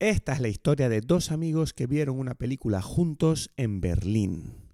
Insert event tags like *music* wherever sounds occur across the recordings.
Esta es la historia de dos amigos que vieron una película juntos en Berlín.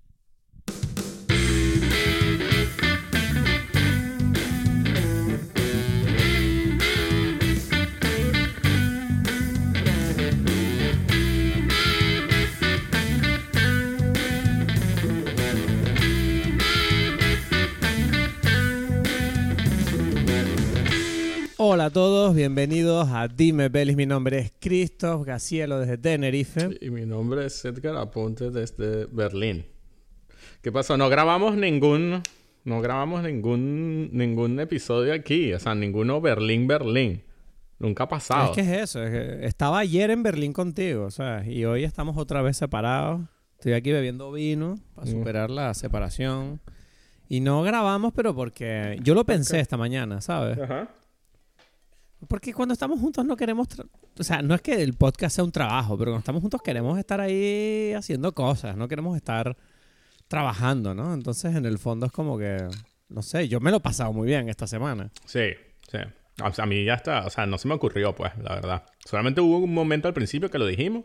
Hola a todos, bienvenidos a Dime Belis. Mi nombre es Christoph Gacielo desde Tenerife. Y mi nombre es Edgar Aponte desde Berlín. ¿Qué pasó? No grabamos ningún. No grabamos ningún, ningún episodio aquí. O sea, ninguno Berlín-Berlín. Nunca ha pasado. Es que es eso. es que estaba ayer en Berlín contigo, ¿sabes? Y hoy estamos otra vez separados. Estoy aquí bebiendo vino para Mm. superar la separación. Y no grabamos, pero porque yo lo pensé esta mañana, ¿sabes? Ajá. Porque cuando estamos juntos no queremos... O sea, no es que el podcast sea un trabajo, pero cuando estamos juntos queremos estar ahí haciendo cosas, no queremos estar trabajando, ¿no? Entonces, en el fondo es como que... No sé, yo me lo he pasado muy bien esta semana. Sí, sí. O sea, a mí ya está. O sea, no se me ocurrió, pues, la verdad. Solamente hubo un momento al principio que lo dijimos.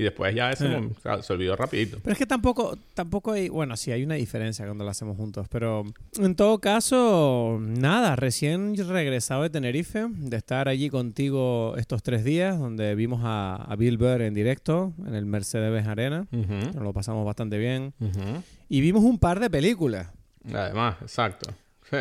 Y después ya Eh. mom- o sea, se olvidó rapidito. Pero es que tampoco, tampoco hay, bueno, sí hay una diferencia cuando lo hacemos juntos, pero en todo caso, nada, recién regresado de Tenerife, de estar allí contigo estos tres días, donde vimos a, a Bill Burr en directo en el Mercedes Arena, Ujú, nos lo pasamos bastante bien, y vimos un par de películas. Además, exacto. Sí.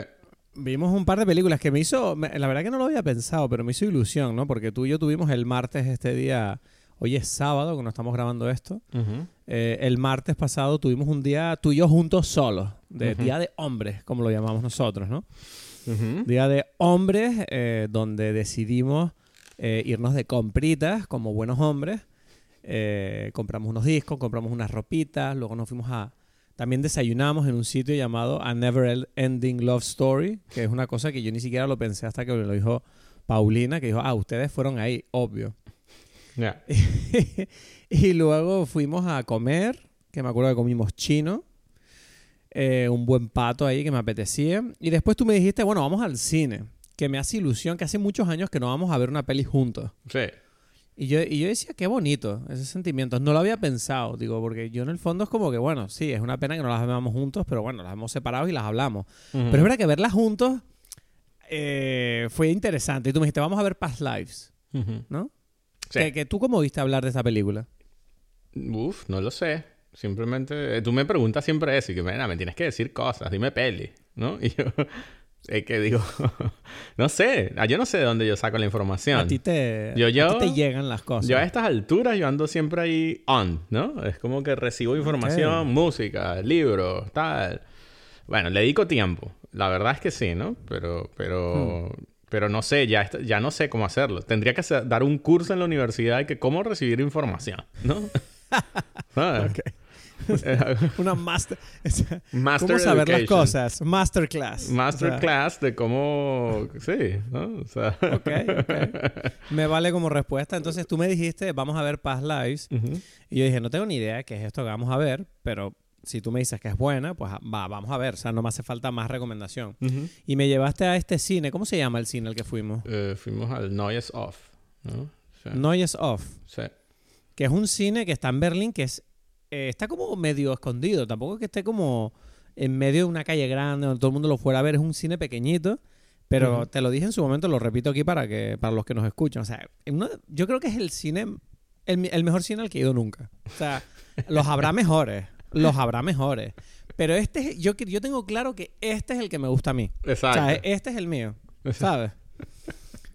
Vimos un par de películas que me hizo, la verdad que no lo había pensado, pero me hizo ilusión, ¿no? Porque tú y yo tuvimos el martes este día, hoy es sábado cuando estamos grabando esto. Eh, el martes pasado tuvimos un día tú y yo juntos solos, de. Día de Hombres, como lo llamamos nosotros, ¿no? Día de Hombres, eh, donde decidimos eh, irnos de compritas como buenos hombres. Eh, compramos unos discos, compramos unas ropitas, luego nos fuimos a... También desayunamos en un sitio llamado A Never Ending Love Story, que es una cosa que yo ni siquiera lo pensé hasta que me lo dijo Paulina, que dijo, ah, ustedes fueron ahí, obvio. *laughs* Y luego fuimos a comer, que me acuerdo que comimos chino, eh, un buen pato ahí que me apetecía. Y después tú me dijiste, bueno, vamos al cine, que me hace ilusión, que hace muchos años que no vamos a ver una peli juntos. Sí. Y yo, y yo decía, qué bonito ese sentimiento. No lo había pensado, digo, porque yo en el fondo es como que, bueno, sí, es una pena que no las veamos juntos, pero bueno, las hemos separado y las hablamos. Pero es verdad que verlas juntos eh, fue interesante. Y tú me dijiste, vamos a ver Past Lives. ¿no? Sí. Que, que tú cómo viste hablar de esa película. Uf, no lo sé. Simplemente, eh, tú me preguntas siempre eso y que, mira, me tienes que decir cosas, dime peli, ¿no? *laughs* Y yo, es que digo, *laughs* no sé, ah, yo no sé de dónde yo saco la información. A ti te, Yo- a yo- ti te llegan las cosas. Yo a estas alturas yo ando siempre ahí on, ¿no? Es como que recibo información, música, libros, tal. Bueno, le dedico tiempo. La verdad es que sí, ¿no? Pero, pero, Hmm. Pero no sé, ya, ya no sé cómo hacerlo. Tendría que hacer- dar un curso en la universidad de que cómo recibir información, ¿no? *laughs* Ah, *laughs* Una master... Master ¿Cómo saber las cosas? Masterclass. Masterclass de cómo... Sí, ¿no? O sea... O sea, ok, ok. *laughs* Me vale como respuesta. Entonces tú me dijiste, vamos a ver Past Lives. Y yo dije, no tengo ni idea qué es esto que vamos a ver, pero si tú me dices que es buena, pues va, vamos a ver. O sea, no me hace falta más recomendación. Ujú. Y me llevaste a este cine. ¿Cómo se llama el cine al que fuimos? Eh, fuimos al Noise Off, ¿no? Sí. Noise Off. Sí. que es un cine que está en Berlín, que es eh, está como medio escondido, tampoco es que esté como en medio de una calle grande donde todo el mundo lo fuera a ver, es un cine pequeñito, pero Ujú. te lo dije en su momento, lo repito aquí para que para los que nos escuchan, o sea, uno- yo creo que es el cine el, el mejor cine al que he ido nunca. O sea, *laughs* los habrá mejores, los habrá mejores, pero este es- yo yo tengo claro que este es el que me gusta a mí. Exacto. O sea, este es el mío, *laughs* ¿sabes?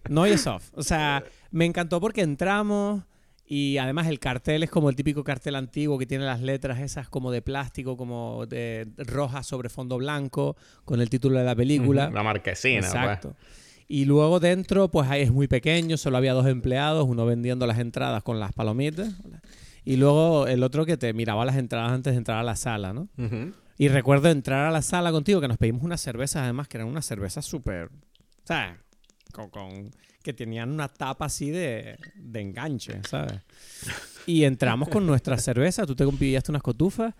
Noise Off. O sea, me encantó porque entramos y además el cartel es como el típico cartel antiguo que tiene las letras esas como de plástico, como de rojas sobre fondo blanco, con el título de la película. La marquesina, pues. Exacto. Y luego dentro, pues ahí es muy pequeño, solo había dos empleados, uno vendiendo las entradas con las palomitas. Y luego el otro que te miraba las entradas antes de entrar a la sala, ¿no? Y recuerdo entrar a la sala contigo, que nos pedimos unas cervezas, además, que eran unas cervezas súper. ¿Sabes? Con, con- que tenían una tapa así de, de enganche, ¿sabes? Y entramos con nuestra cerveza, tú te pillaste unas cotufas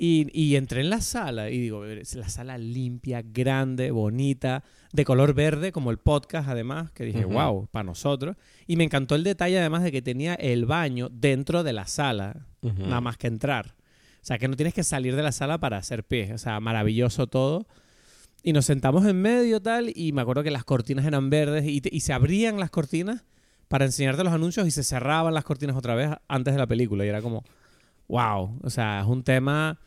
Y, y entré en la sala y digo, es la sala limpia, grande, bonita, de color verde, como el podcast además, que dije, wow, para nosotros. Y me encantó el detalle además de que tenía el baño dentro de la sala, nada más que entrar. O sea, que no tienes que salir de la sala para hacer pie. O sea, maravilloso todo. Y nos sentamos en medio tal, y me acuerdo que las cortinas eran verdes y, te- y se abrían las cortinas para enseñarte los anuncios y se cerraban las cortinas otra vez antes de la película. Y era como, wow. O sea, es un tema,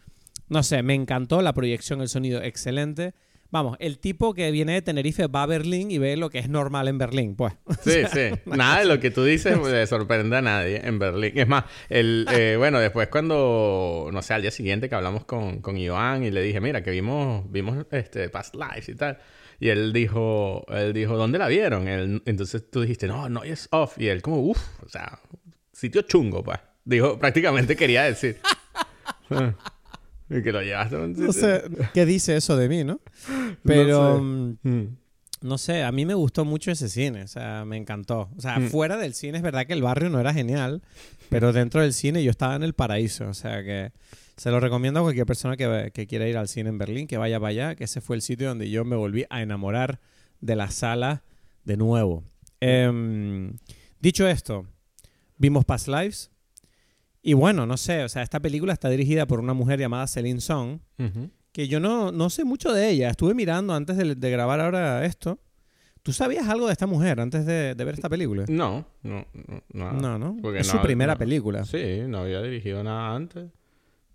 no sé, me encantó la proyección, el sonido, excelente. Vamos, el tipo que viene de Tenerife va a Berlín y ve lo que es normal en Berlín, pues. Sí, sí. *laughs* Nada de lo que tú dices le sorprende a nadie en Berlín. Es más, el, eh, bueno, después cuando, no sé, al día siguiente que hablamos con, con Iván y le dije, mira, que vimos, vimos este Past Lives y tal. Y él dijo, él dijo, ¿dónde la vieron? Él- entonces tú dijiste, no, no es off. Y él como, uff, o sea, sitio chungo, pues. Dijo, prácticamente quería decir. *laughs* *laughs* que lo llevaste No sé qué dice eso de mí, ¿no? *laughs* Pero, sé. mm, Mm. no sé, a mí me gustó mucho ese cine, o sea, me encantó. O sea, Mm. fuera del cine es verdad que el barrio no era genial, pero dentro del cine yo estaba en el paraíso, o sea que se lo recomiendo a cualquier persona que, que quiera ir al cine en Berlín, que vaya para allá, que ese fue el sitio donde yo me volví a enamorar de la sala de nuevo. Em, dicho esto, vimos Past Lives. Y bueno, no sé, o sea, esta película está dirigida por una mujer llamada Celine Song, que yo no, no sé mucho de ella. Estuve mirando antes de, de grabar ahora esto. ¿Tú sabías algo de esta mujer antes de, de ver esta película? No, no, no. nada. No, ¿no? Porque es no- su primera no. película. Sí, no había dirigido nada antes.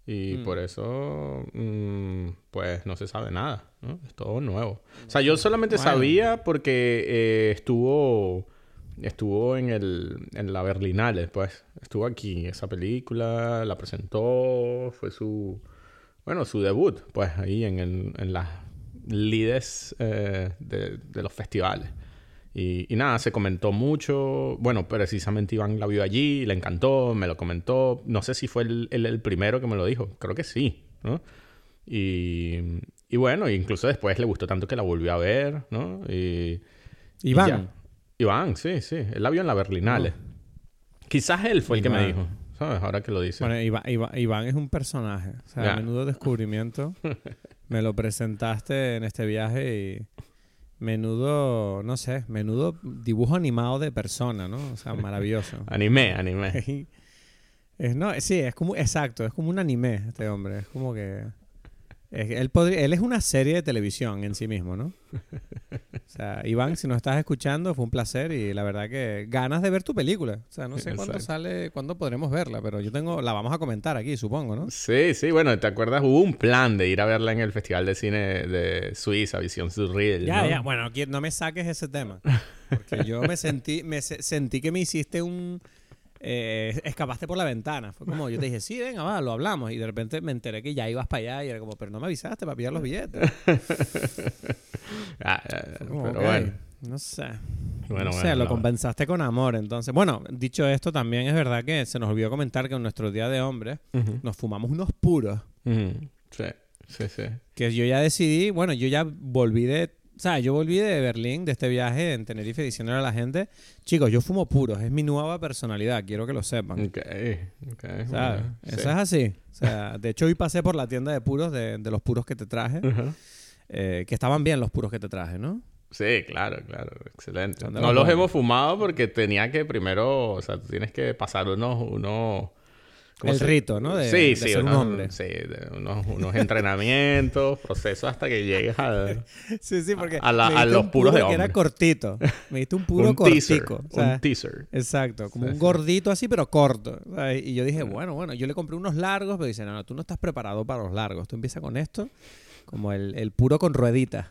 Y Mm. por eso, mm, pues no se sabe nada, ¿no? Es todo nuevo. O sea, yo solamente Bueno. sabía porque eh, estuvo estuvo en el en la Berlinale, pues. Estuvo aquí esa película, la presentó, fue su bueno, su debut, pues ahí en, el- en las lides eh, de, de los festivales. Y, y nada, se comentó mucho. Bueno, precisamente Iván la vio allí, le encantó, me lo comentó. No sé si fue el, el- el primero que me lo dijo. Creo que sí, ¿no? Y, y bueno, incluso después le gustó tanto que la volvió a ver, ¿no? Y Iván. Iván, sí, sí. Él la vio en la Berlinale. Quizás él fue el que me dijo, ¿sabes? Ahora que lo dice. Bueno, Iván, Iván- Iván es un personaje. O sea, Ya. menudo descubrimiento. *laughs* Me lo presentaste en este viaje y menudo, no sé, menudo dibujo animado de persona, ¿no? O sea, maravilloso. *laughs* Animé. *laughs* Es, no, sí, es como, exacto, es como un anime este hombre. Es como que... él, podría, él es una serie de televisión en sí mismo, ¿no? O sea, Iván, si nos estás escuchando, fue un placer y la verdad que ganas de ver tu película. O sea, no sé cuándo sale, cuándo podremos verla, pero yo tengo, la vamos a comentar aquí, supongo, ¿no? Sí, sí, bueno, ¿te acuerdas? Hubo un plan de ir a verla en el Festival de Cine de Suiza, Visión Surreal. Ya, ¿no? ya, bueno, no me saques ese tema. Porque yo me sentí, me se- sentí que me hiciste un... eh, escapaste por la ventana. Fue como, yo te dije, sí, venga, va, lo hablamos. Y de repente me enteré que ya ibas para allá y era como, pero no me avisaste para pillar los billetes. *laughs* Ah, Como, pero bueno. No sé. Bueno, no sé, bueno, lo compensaste con amor, entonces. Bueno, dicho esto, también es verdad que se nos olvidó comentar que en nuestro día de hombres Ujú, nos fumamos unos puros. Sí, sí, sí. Que yo ya decidí, bueno, yo ya volví de. O sea, yo volví de Berlín, de este viaje en Tenerife, diciéndole a la gente, chicos, yo fumo puros, es mi nueva personalidad, quiero que lo sepan. Ok, ok. ¿Sabes? bueno, Eso sí. es así. O sea, de hecho, hoy pasé por la tienda de puros, de, de los puros que te traje, eh, que estaban bien los puros que te traje, ¿no? Sí, claro, claro. Excelente. No los hemos fumado porque tenía que primero... O sea, tú tienes que pasar unos... unos ¿cómo El se- rito, ¿no? De- sí, de sí. ser un unos- hombre. Sí, de unos, unos entrenamientos, *laughs* procesos hasta que llegues a... Sí, sí, porque A la- los un puros puro de que era hombre. cortito. Me diste un *laughs* puro un teaser. cortico. o sea, un teaser. Exacto, como Sí, un gordito así, pero corto. Y yo dije, bueno, bueno, yo le compré unos largos, pero dice, no, no, tú no estás preparado para los largos. Tú empiezas con esto, como el, el puro con rueditas.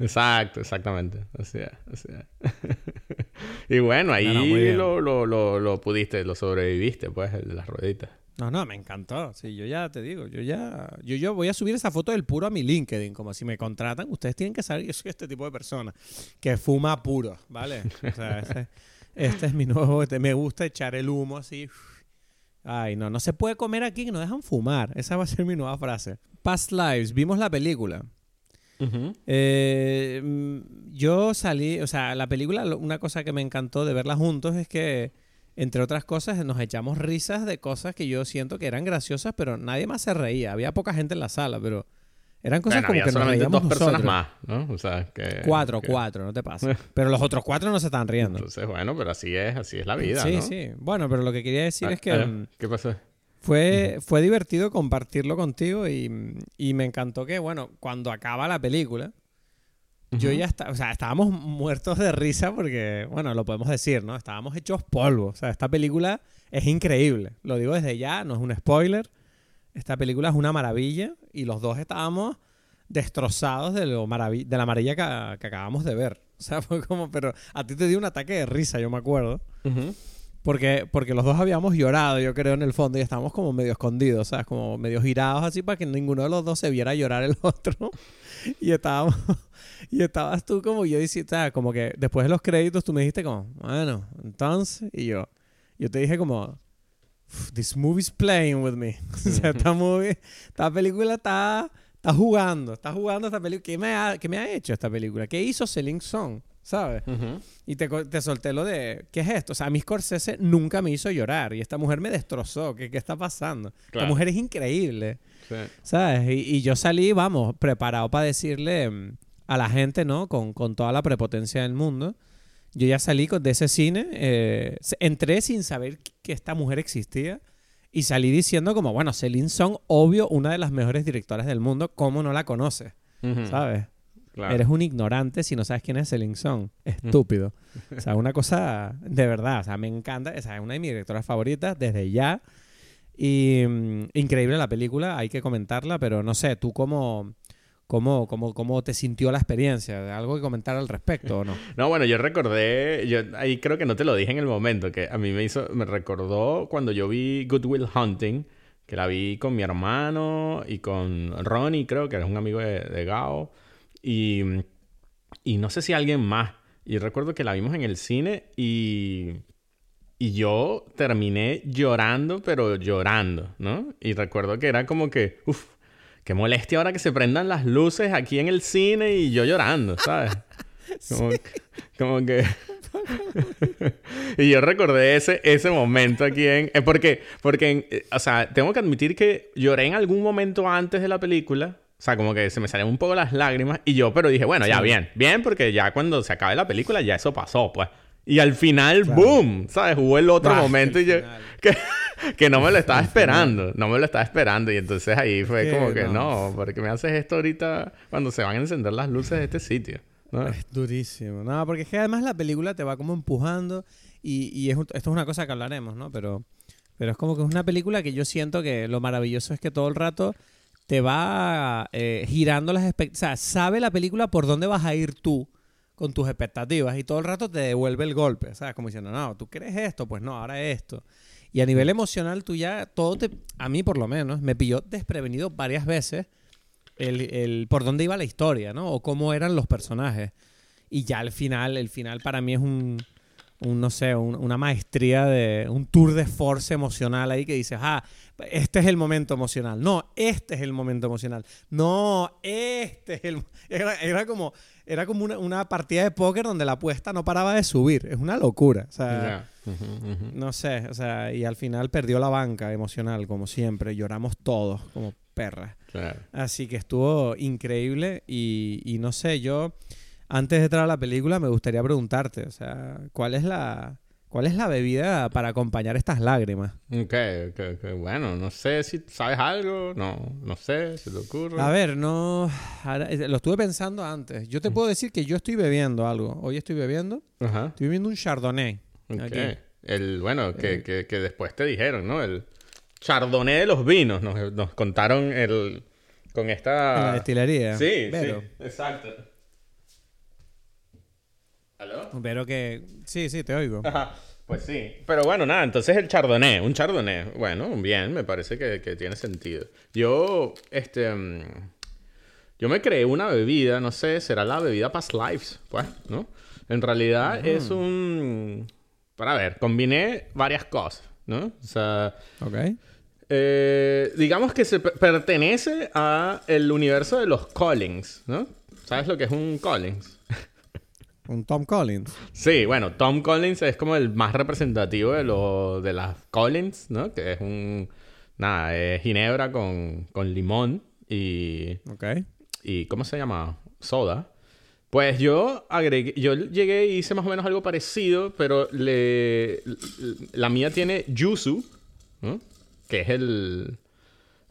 Exacto, exactamente. Así es, así es. *laughs* y bueno, ahí No, lo, lo, lo, lo pudiste, lo sobreviviste, pues, el de las rueditas. No, no, me encantó. Sí, yo ya te digo, yo ya, yo, yo voy a subir esa foto del puro a mi LinkedIn, como si me contratan, ustedes tienen que saber que yo soy este tipo de persona que fuma puro, ¿vale? O sea, ese- este es mi nuevo, este, me gusta echar el humo así. Ay, no, no se puede comer aquí que no dejan fumar. Esa va a ser mi nueva frase. Past Lives, vimos la película. Eh, mm, yo salí, o sea, la película, una cosa que me encantó de verla juntos es que entre otras cosas, nos echamos risas de cosas que yo siento que eran graciosas, pero nadie más se reía. Había poca gente en la sala, pero eran cosas Bueno, como había que nos reíamos dos personas nosotros. más, ¿no? O sea, que... Cuatro, que- cuatro, no te pasa. *laughs* Pero los otros cuatro no se están riendo. Entonces, bueno, pero así es, así es la vida, sí, ¿no? sí. Bueno, pero lo que quería decir Ah, es que ah, mm, ¿Qué pasó? Fue, fue divertido compartirlo contigo y, y me encantó que, bueno, cuando acaba la película, yo ya está, o sea, estábamos muertos de risa porque, bueno, lo podemos decir, ¿no? Estábamos hechos polvo. O sea, esta película es increíble. Lo digo desde ya, no es un spoiler. Esta película es una maravilla y los dos estábamos destrozados de, lo de la maravilla que, que acabamos de ver. *laughs* O sea, fue como, pero a ti te dio un ataque de risa, yo me acuerdo. Ujú. Porque, porque los dos habíamos llorado, yo creo, en el fondo, y estábamos como medio escondidos, ¿sabes? Como medio girados así para que ninguno de los dos se viera llorar el *laughs* otro. Y estábamos, y estabas tú como yo diciendo, sea, como que después de los créditos tú me dijiste como, bueno, entonces, y yo, yo te dije como, this movie's playing with me. *laughs* o sea, esta movie, esta película está, está jugando, está jugando esta película. ¿Qué me, ha, ¿Qué me ha hecho esta película? ¿Qué hizo Celine Song? ¿Sabes? Y te, te solté lo de, ¿qué es esto? O sea, a mí Scorsese nunca me hizo llorar y esta mujer me destrozó. ¿Qué, qué está pasando? Claro. Esta mujer es increíble, Sí. ¿sabes? Y, y yo salí, vamos, preparado para decirle mm, a la gente, ¿no? Con, con toda la prepotencia del mundo. Yo ya salí de ese cine, eh, entré sin saber que esta mujer existía y salí diciendo como, bueno, Celine Song, obvio, una de las mejores directoras del mundo, ¿cómo no la conoces? ¿Sabes? Claro. Eres un ignorante si no sabes quién es Celine Song. *laughs* Estúpido. o sea, una cosa de verdad. O sea, me encanta. O sea, es una de mis directoras favoritas desde ya. Y mm, increíble la película. Hay que comentarla, pero no sé, ¿tú cómo, cómo, cómo, cómo te sintió la experiencia? ¿Algo que comentar al respecto o no? *laughs* No, bueno, yo recordé, yo ahí creo que no te lo dije en el momento, que a mí me hizo, me recordó cuando yo vi Good Will Hunting, que la vi con mi hermano y con Ronnie, creo que era un amigo de, de Gao, y, y no sé si alguien más. Y recuerdo que la vimos en el cine y, y yo terminé llorando, pero llorando, ¿no? Y recuerdo que era como que, uff, qué molestia ahora que se prendan las luces aquí en el cine y yo llorando, ¿sabes? *laughs* Como, como que... *laughs* y yo recordé ese, ese momento aquí en... eh, porque, porque en- eh, o sea, tengo que admitir que lloré en algún momento antes de la película. O sea, como que se me salían un poco las lágrimas. Y yo, pero dije, bueno, ya Sí. bien. Bien, porque ya cuando se acabe la película ya eso pasó, pues. Y al final, Claro. ¡boom! ¿Sabes? Hubo el otro momento el y yo... *laughs* Que, que no me lo estaba esperando. No me lo estaba esperando. Y entonces ahí fue como que, no. no, ¿por qué me haces esto ahorita cuando se van a encender las luces de este sitio? ¿no? Es durísimo. No, porque es que además la película te va como empujando y, y es esto es una cosa que hablaremos, ¿no? Pero, pero es como que es una película que yo siento que lo maravilloso es que todo el rato te va eh, girando las expectativas. O sea, sabe la película por dónde vas a ir tú con tus expectativas y todo el rato te devuelve el golpe, ¿sabes? Como diciendo, no, tú crees esto, pues no, ahora esto. Y a nivel emocional tú ya, todo te, a mí por lo menos, me pilló desprevenido varias veces el, el por dónde iba la historia, ¿no? O cómo eran los personajes. Y ya al final, el final para mí es un, un no sé, un- una maestría de un tour de force emocional ahí que dices, ah, este es el momento emocional. No, este es el momento emocional. No, este es el... Era, era como, era como una, una partida de póker donde la apuesta no paraba de subir. Es una locura. O sea, no sé, o sea, y al final perdió la banca emocional, como siempre. Lloramos todos, como perras. Claro. Así que estuvo increíble y, y no sé, yo antes de entrar a la película me gustaría preguntarte, o sea, ¿cuál es la, cuál es la bebida para acompañar estas lágrimas? Ok, ok, ok. Bueno, no sé si sabes algo. No, no sé, se te ocurre. A ver, no, ahora, eh, lo estuve pensando antes. Yo te puedo decir que yo estoy bebiendo algo. Hoy estoy bebiendo, Ajá. estoy bebiendo un Chardonnay. Ok. Aquí. El, bueno, que, Eh. que, que después te dijeron, ¿no? El chardonnay de los vinos. Nos, nos contaron el... Con esta... En la destilería. Sí, Vero. sí. Exacto. ¿Aló? Pero que, sí, sí, te oigo. Ajá. Pues sí. Pero bueno, nada, entonces el chardonnay, un chardonnay. Bueno, bien, me parece que, que tiene sentido. Yo, este... mm, Yo me creé una bebida, no sé, será la bebida Past Lives, pues, ¿no? En realidad es un... Para ver, combiné varias cosas, ¿no? O sea, Ok. eh, digamos que se per- pertenece a el universo de los Collins, ¿no? ¿Sabes lo que es un Collins? Un Tom Collins. Sí, bueno, Tom Collins es como el más representativo de, lo, de las Collins, ¿no? Que es un... Nada, es ginebra con, con limón y... Ok. ¿Y cómo se llama? Soda. Pues yo agregué... Yo llegué y hice más o menos algo parecido, pero le... La mía tiene yuzu, ¿no? Que es el...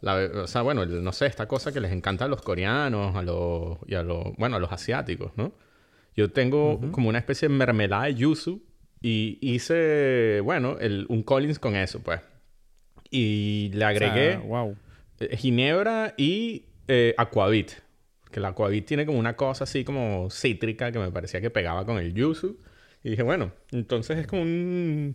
La, o sea, bueno, el- no sé, esta cosa que les encanta a los coreanos, a los... Y a los... Bueno, a los asiáticos, ¿no? Yo tengo como una especie de mermelada de yuzu y hice, bueno, el, un Collins con eso, pues. Y le agregué wow. eh, ginebra y eh, aquavit. Que el aquavit tiene como una cosa así como cítrica que me parecía que pegaba con el yuzu. Y dije, bueno, entonces es como un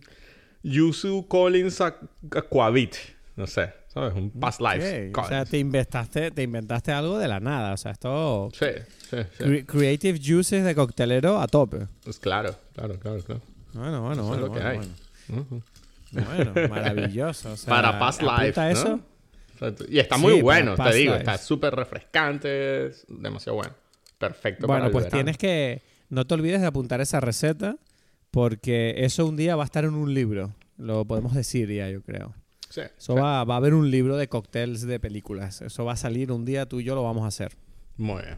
yuzu Collins aqu- aquavit. No sé, ¿sabes? Un past life. O sea, te inventaste, te inventaste algo de la nada. O sea, esto... Sí, sí, sí. cre- creative juices de coctelero a tope. Pues claro, claro, claro, claro. Bueno, bueno, Eso es bueno. lo que bueno, hay. bueno. Bueno, *laughs* maravilloso. o sea, Para past life, ¿no? eso. Y está muy bueno, te digo. life. Está súper refrescante. es demasiado bueno. Perfecto Bueno, pues verano. tienes que... No te olvides de apuntar esa receta porque eso un día va a estar en un libro. Lo podemos decir ya, yo creo. Sí, Eso va a haber un libro de cócteles de películas. Eso va a salir un día, tú y yo lo vamos a hacer. Muy bien.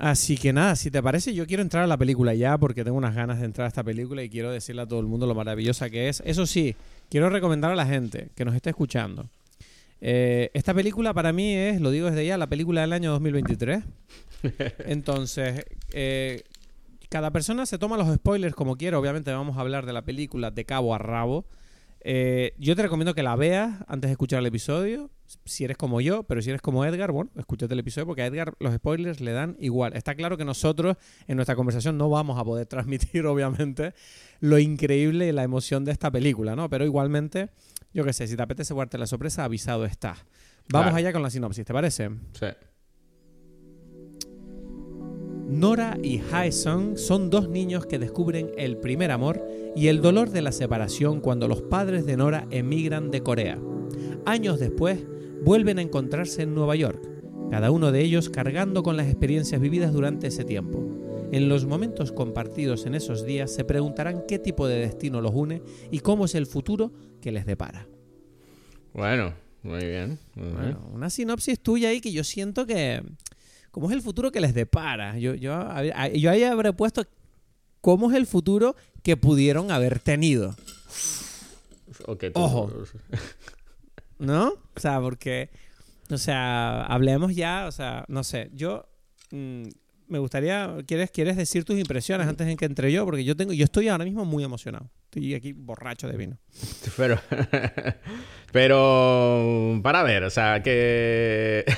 Así que nada, si te parece, yo quiero entrar a la película ya porque tengo unas ganas de entrar a esta película y quiero decirle a todo el mundo lo maravillosa que es. Eso sí, quiero recomendar a la gente que nos esté escuchando. Eh, esta película para mí es, lo digo desde ya, la película del año 2023. *laughs* Entonces, eh, cada persona se toma los spoilers como quiera. Obviamente vamos a hablar de la película de cabo a rabo. Eh, yo te recomiendo que la veas antes de escuchar el episodio. Si eres como yo, pero si eres como Edgar, bueno, escúchate el episodio porque a Edgar los spoilers le dan igual. Está claro que nosotros en nuestra conversación no vamos a poder *laughs* transmitir, obviamente, lo increíble y la emoción de esta película, ¿no? Pero igualmente, yo qué sé, si te apetece guardarte la sorpresa, avisado está. Vamos Claro. allá con la sinopsis, ¿te parece? Sí. Nora y Haesung son dos niños que descubren el primer amor y el dolor de la separación cuando los padres de Nora emigran de Corea. Años después, vuelven a encontrarse en Nueva York, cada uno de ellos cargando con las experiencias vividas durante ese tiempo. En los momentos compartidos en esos días se preguntarán qué tipo de destino los une y cómo es el futuro que les depara. Bueno, muy bien. muy bien. Bueno, una sinopsis tuya ahí que yo siento que. ¿Cómo es el futuro que les depara? Yo, yo, a- yo ahí habré puesto. ¿Cómo es el futuro que pudieron haber tenido? Ok, tú- Ojo. *laughs* ¿No? O sea, porque. O sea, hablemos ya. O sea, no sé. Yo. mm, me gustaría. ¿quieres, ¿Quieres decir tus impresiones antes de que entre yo? Porque yo tengo. Yo estoy ahora mismo muy emocionado. Estoy aquí borracho de vino. *laughs* Pero, pero, para ver, o sea, que... *laughs*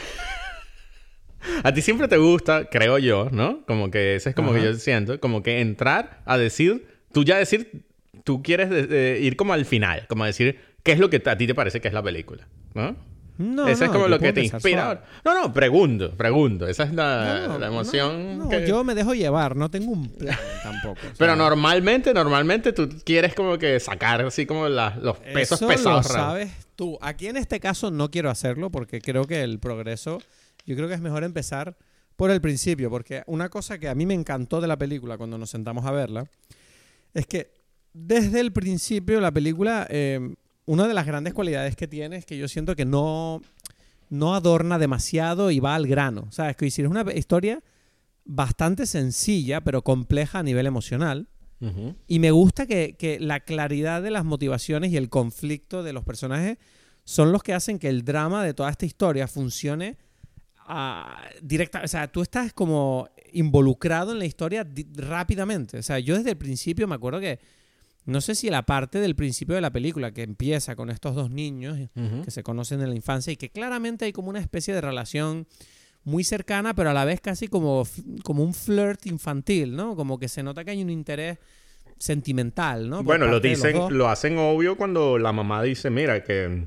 A ti siempre te gusta, creo yo, ¿no? Como que ese es como que Ajá. yo siento, como que entrar a decir, tú ya decir, tú quieres de- de ir como al final, como decir qué es lo que a ti te parece que es la película, ¿no? No, Ese es no, como yo lo que te inspira. suave. No, no, pregunto, pregunto. Esa es la, No, la emoción. No, que- yo me dejo llevar, no tengo un plan *laughs* tampoco. o sea, Pero normalmente, normalmente tú quieres como que sacar así como la- los pesos eso pesados. Lo sabes tú. Aquí en este caso no quiero hacerlo porque creo que el progreso, yo creo que es mejor empezar por el principio, porque una cosa que a mí me encantó de la película cuando nos sentamos a verla es que desde el principio la película, eh, una de las grandes cualidades que tiene es que yo siento que no, no adorna demasiado y va al grano. ¿Sabes? Que decir, es una historia bastante sencilla, pero compleja a nivel emocional. Y me gusta que, que la claridad de las motivaciones y el conflicto de los personajes son los que hacen que el drama de toda esta historia funcione ah, directa. O sea, tú estás como involucrado en la historia rápidamente. O sea, yo desde el principio me acuerdo que, no sé si la parte del principio de la película que empieza con estos dos niños que se conocen en la infancia y que claramente hay como una especie de relación muy cercana, pero a la vez casi como, como un flirt infantil, ¿no? Como que se nota que hay un interés sentimental, ¿no? Por Bueno, lo dicen, lo hacen obvio cuando la mamá dice, mira, que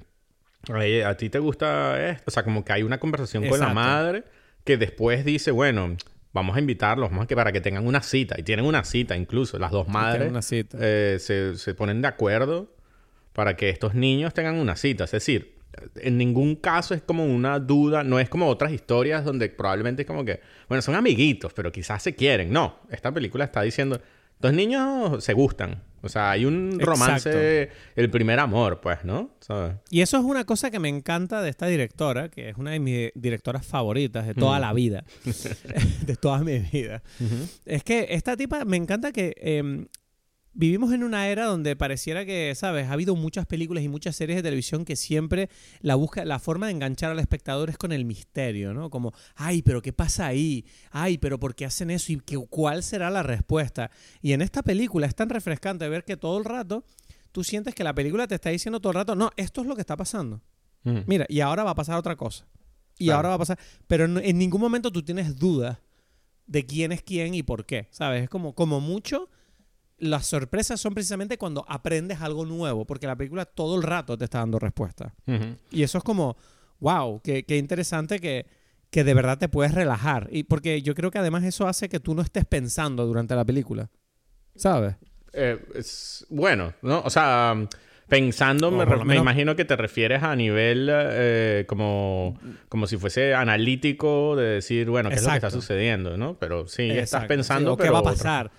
"Ay, a ti te gusta esto. O sea, como que hay una conversación con la madre que después dice, bueno, vamos a invitarlos más que para que tengan una cita. Y tienen una cita incluso. Las dos madres una cita. eh, se, se ponen de acuerdo para que estos niños tengan una cita. Es decir, en ningún caso es como una duda, no es como otras historias donde probablemente es como que, bueno, son amiguitos, pero quizás se quieren. No, esta película está diciendo, dos niños se gustan. O sea, hay un romance, el primer amor, pues, ¿no? Y eso es una cosa que me encanta de esta directora, que es una de mis directoras favoritas de toda mm. la vida, *laughs* *laughs* de toda mi vida. Es que esta tipa me encanta que em, vivimos en una era donde pareciera que, ¿sabes? Ha habido muchas películas y muchas series de televisión que siempre la busca, la forma de enganchar al espectador es con el misterio, ¿no? Como, ay, pero ¿qué pasa ahí? Ay, pero ¿por qué hacen eso? ¿Y qué, cuál será la respuesta? Y en esta película es tan refrescante ver que todo el rato tú sientes que la película te está diciendo todo el rato, no, esto es lo que está pasando. Mira, y ahora va a pasar otra cosa. Y ahora va a pasar. Pero en, ningún momento tú tienes dudas de quién es quién y por qué. ¿Sabes? Es como, como mucho las sorpresas son precisamente cuando aprendes algo nuevo, porque la película todo el rato te está dando respuesta. Y eso es como, wow, qué, interesante que, que, de verdad te puedes relajar. Y porque yo creo que además eso hace que tú no estés pensando durante la película. ¿Sabes? Eh, es, bueno, ¿no? O sea, Pensando, me, imagino que te refieres a nivel eh, como, como si fuese analítico de decir, bueno, qué es lo que está sucediendo, ¿no? Pero sí, estás pensando... ¿Qué va a pasar?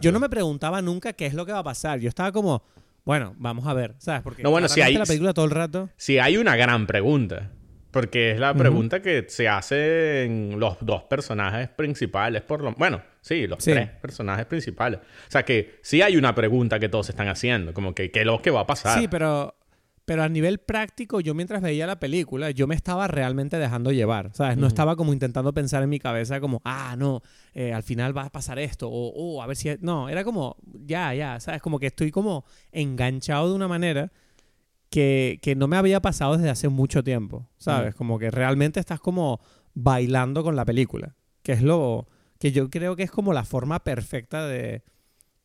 Yo no me preguntaba nunca qué es lo que va a pasar. Yo estaba como, bueno, vamos a ver, ¿sabes? Porque no, bueno, si hay, la película todo el rato. Si hay una gran pregunta. Porque es la pregunta que se hace en los dos personajes principales, por lo bueno, sí, los tres personajes principales. O sea que sí hay una pregunta que todos están haciendo, como que qué es lo que va a pasar. Sí, pero pero a nivel práctico, yo mientras veía la película, yo me estaba realmente dejando llevar, ¿sabes? No estaba como intentando pensar en mi cabeza como, ah, no, eh, al final va a pasar esto, o, oh, a ver si... No, era como, ya, ya, ¿sabes? Como que estoy como enganchado de una manera que, que no me había pasado desde hace mucho tiempo, ¿sabes? Como que realmente estás como bailando con la película, que es lo que yo creo que es como la forma perfecta de,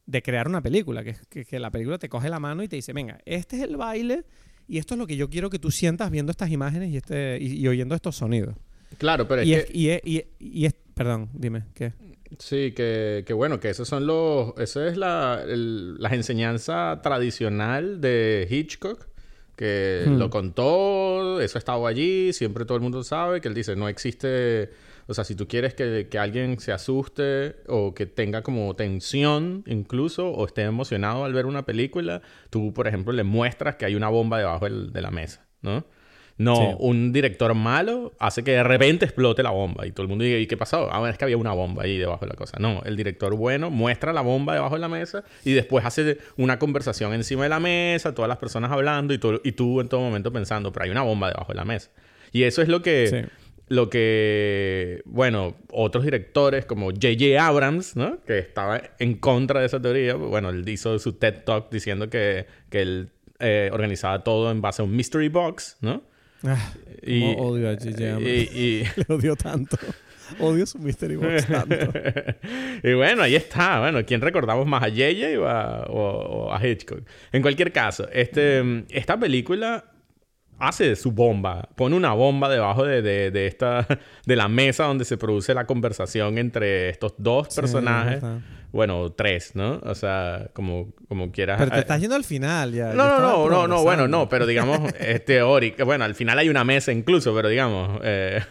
de crear una película, que, que, que la película te coge la mano y te dice, venga, este es el baile y esto es lo que yo quiero que tú sientas viendo estas imágenes y, este, y, oyendo estos sonidos. Claro, pero y es, que... y, y, es, perdón, dime, ¿qué? Sí, que, que, bueno, que esos son los... Esa es la, la enseñanza tradicional de Hitchcock, que hmm. lo contó, eso ha estado allí, siempre todo el mundo sabe, que él dice, no existe o sea, si tú quieres que, que, alguien se asuste o que tenga como tensión incluso o esté emocionado al ver una película, tú, por ejemplo, le muestras que hay una bomba debajo de la mesa, ¿no? No, un director malo hace que de repente explote la bomba y todo el mundo diga, ¿y qué pasó? Ah, bueno, es que había una bomba ahí debajo de la cosa. No, el director bueno muestra la bomba debajo de la mesa y después hace una conversación encima de la mesa, todas las personas hablando y tú en todo momento pensando, pero hay una bomba debajo de la mesa. Y eso es lo que lo que, bueno, otros directores como J.J. Abrams, ¿no? Que estaba en contra de esa teoría, bueno, él hizo su TED Talk diciendo que, que él eh, organizaba todo en base a un mystery box, ¿no? Ah, y, odio a J.J. Abrams. Y, *laughs* Le odio tanto. Odio su mystery box tanto. *laughs* y bueno, ahí está. Bueno, ¿quién recordamos más? ¿A J.J. O o a Hitchcock? En cualquier caso, este, esta película hace su bomba, pone una bomba debajo de, de, esta, *laughs* de la mesa donde se produce la conversación entre estos dos personajes. bueno, tres, ¿no? O sea, como, como quieras. Pero te eh, estás yendo al final ya. No, no, no, no, no, bueno, no, pero digamos, *laughs* es teórico. Bueno, al final hay una mesa incluso, pero digamos, eh,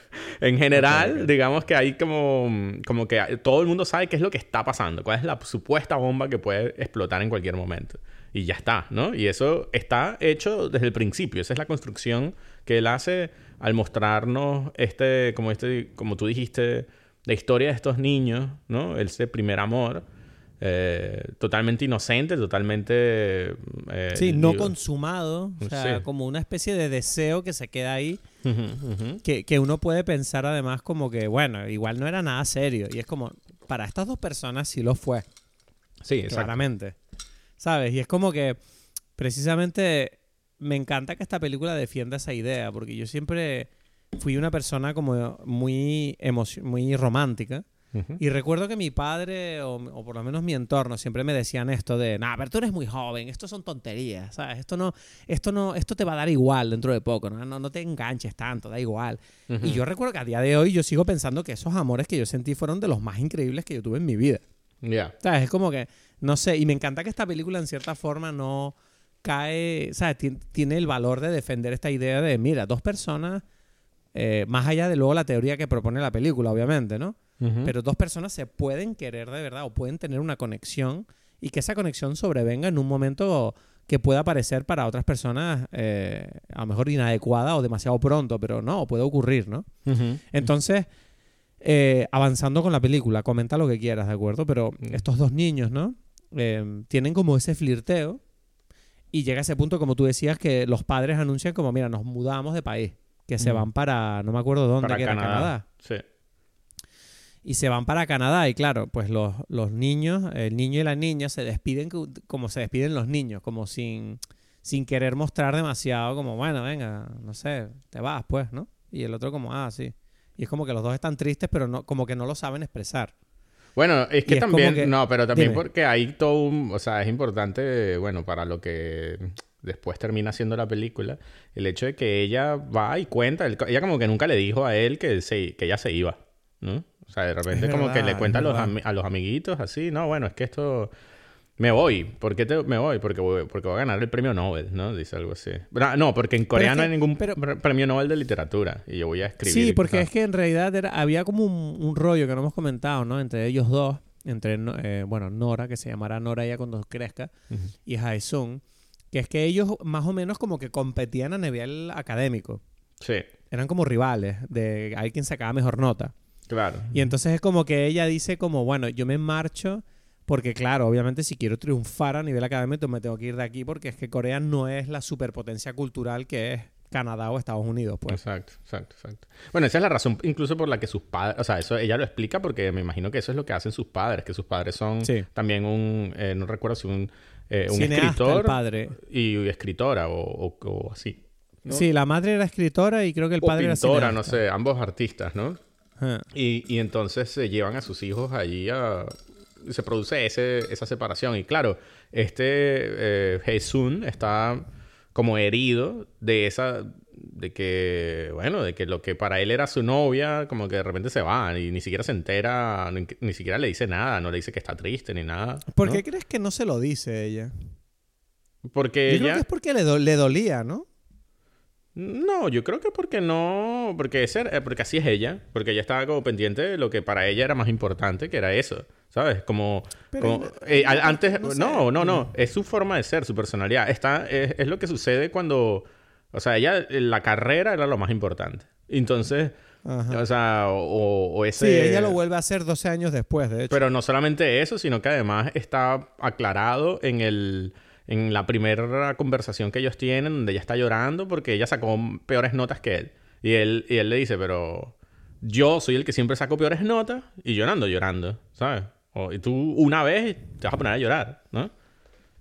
en general, digamos que hay como, como que todo el mundo sabe qué es lo que está pasando, cuál es la supuesta bomba que puede explotar en cualquier momento y ya está, ¿no? Y eso está hecho desde el principio. Esa es la construcción que él hace al mostrarnos este, como este, como tú dijiste, la historia de estos niños, ¿no? Ese primer amor. Eh, totalmente inocente, totalmente... Eh, sí, no consumado, o sea, como una especie de deseo que se queda ahí, Que, que, uno puede pensar además como que, bueno, igual no era nada serio, y es como, para estas dos personas sí lo fue. Sí, claramente. ¿Sabes? Y es como que precisamente me encanta que esta película defienda esa idea, porque yo siempre fui una persona como muy, muy romántica. Y recuerdo que mi padre, o, por lo menos mi entorno, siempre me decían esto de, nah, pero tú eres muy joven, esto son tonterías, ¿sabes? Esto no, esto no, esto te va a dar igual dentro de poco, no, no, te enganches tanto, da igual. Y yo recuerdo que a día de hoy yo sigo pensando que esos amores que yo sentí fueron de los más increíbles que yo tuve en mi vida. Ya. ¿Sabes? Es como que no sé, y me encanta que esta película en cierta forma no, cae, o sea, ti- tiene el valor de defender esta idea de, mira, dos personas, eh, más allá de luego la teoría que propone la película, obviamente, ¿no? Pero dos personas se pueden querer de verdad o pueden tener una conexión y que esa conexión sobrevenga en un momento que pueda parecer para otras personas eh, a lo mejor inadecuada o demasiado pronto, pero no, puede ocurrir, ¿no? Entonces, eh, avanzando con la película, comenta lo que quieras, ¿de acuerdo? Pero Mm. estos dos niños, ¿no? Eh, tienen como ese flirteo y llega ese punto, como tú decías, que los padres anuncian como, mira, nos mudamos de país, que se Mm. van para, no me acuerdo dónde, Para que era Canadá. Canadá. Sí. Y se van para Canadá y claro, pues los, los niños, el niño y la niña se despiden co- como se despiden los niños, como sin, sin querer mostrar demasiado, como, bueno, venga, no sé, te vas pues, ¿no? Y el otro como, ah, sí. Y es como que los dos están tristes, pero no, como que no lo saben expresar. Bueno, es que es también, que- no, pero también Dime. porque hay todo un, o sea, es importante, bueno, para lo que después termina siendo la película, el hecho de que ella va y cuenta, el- ella como que nunca le dijo a él que, se, que ella se iba, ¿no? O sea, de repente Es como que le cuenta a los, a los amiguitos así, no, bueno, es que esto... Me voy. ¿Por qué te- me voy? Porque voy, porque voy a ganar el premio Nobel, ¿no? Dice algo así. No, porque en Corea no hay ningún pero- pre- premio Nobel de literatura. Y yo voy a escribir. Sí, porque es que en realidad era- había como un, un rollo que no hemos comentado, ¿no? Entre ellos dos, entre, eh, bueno, Nora, que se llamará Nora ya cuando crezca, Ujú. y Haesung, que es que ellos más o menos como que competían a nivel académico. Sí, Eran como rivales de hay quien sacaba mejor nota. claro. Y entonces es como que ella dice como, bueno, yo me marcho porque claro, obviamente si quiero triunfar a nivel académico me tengo que ir de aquí porque es que Corea no es la superpotencia cultural que es Canadá o Estados Unidos, pues. Exacto, exacto, exacto. Bueno, esa es la razón incluso por la que sus padres, o sea, eso ella lo explica porque me imagino que eso es lo que hacen sus padres, que sus padres son Sí. también un, eh, no recuerdo si un, eh, un escritor padre. y escritora o, o- o así. ¿no? Sí, la madre era escritora y creo que el o padre era pintora, no cineasta. sé, ambos artistas, ¿no? Y, y entonces se llevan a sus hijos allí a... Se produce ese, esa separación. Y claro, este eh, Jaesun está como herido de esa... De que, bueno, de que lo que para él era su novia, como que de repente se va y ni siquiera se entera, ni, ni siquiera le dice nada, no le dice que está triste ni nada. ¿Por ¿no? qué crees que no se lo dice ella? Porque Yo creo que es porque le, do- le dolía, ¿no? No, yo creo que porque no, porque ese era- porque así es ella, porque ella estaba como pendiente de lo que para ella era más importante, que era eso, ¿sabes? Como, como- no- eh, antes, no no, no, no, es su forma de ser, su personalidad, está, es, es lo que sucede cuando, o sea, ella, la carrera era lo más importante, entonces, Ajá. o sea, o, o ese, Sí, ella lo vuelve a hacer 12 años después, de hecho. pero no solamente eso, sino que además está aclarado en el en la primera conversación que ellos tienen, donde ella está llorando porque ella sacó peores notas que él. Y él, y él le dice, pero yo soy el que siempre saco peores notas y llorando, llorando, ¿sabes? O- y tú una vez te vas a poner a llorar, ¿no?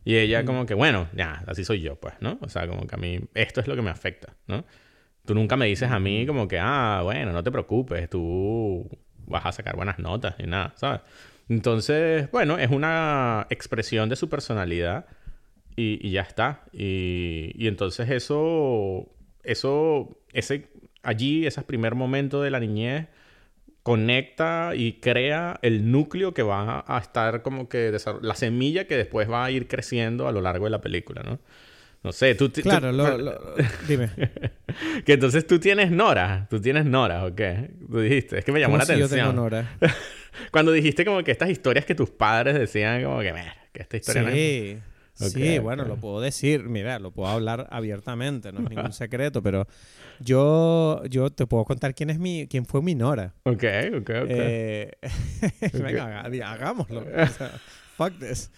Y ella como que, bueno, ya, así soy yo, pues, ¿no? O sea, como que a mí esto es lo que me afecta, ¿no? Tú nunca me dices a mí como que, ah, bueno, no te preocupes, tú vas a sacar buenas notas y nada, ¿sabes? Entonces, bueno, es una expresión de su personalidad y, y ya está. Y, y entonces eso, eso, ese, allí, ese primer momento de la niñez conecta y crea el núcleo que va a estar como que la semilla que después va a ir creciendo a lo largo de la película, ¿no? No sé, tú... Claro, tú- lo- lo- *laughs* dime. que entonces tú tienes Nora. ¿Tú tienes Nora o qué? Tú dijiste. Es que me llamó ¿Cómo la si yo atención. tengo Nora? *laughs* Cuando dijiste como que estas historias que tus padres decían como que, "Mira, que esta historia no es-". Sí. Sí, Ok, bueno, lo puedo decir, mira, lo puedo hablar abiertamente, no es ningún *laughs* secreto, pero yo, yo te puedo contar quién es mi, quién fue mi Nora. Ok, ok, ok. Eh, *laughs* venga, haga- hagámoslo. *laughs* O sea, fuck this.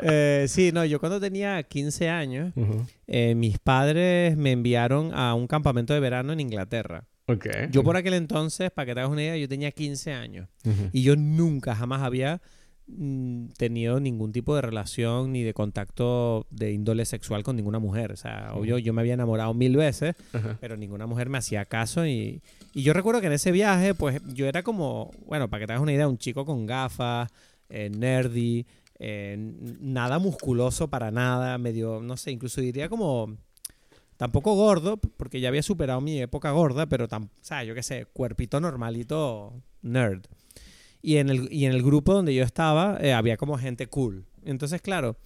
Eh, sí, no, yo cuando tenía 15 años, Ujú. eh, mis padres me enviaron a un campamento de verano en Inglaterra. Ok. Yo por aquel entonces, para que te hagas una idea, yo tenía 15 años. Ujú. Y yo nunca, jamás había tenido ningún tipo de relación ni de contacto de índole sexual con ninguna mujer. O sea, obvio, yo me había enamorado mil veces, Ajá. pero ninguna mujer me hacía caso. Y, y yo recuerdo que en ese viaje, pues yo era como, bueno, para que te hagas una idea, un chico con gafas, eh, nerdy, eh, nada musculoso para nada, medio, no sé, incluso diría como... Tampoco gordo, porque ya había superado mi época gorda, pero, tam, o sea, yo qué sé, cuerpito normalito, nerd. Y en el, y en el grupo donde yo estaba, eh, había como gente cool. Entonces, claro,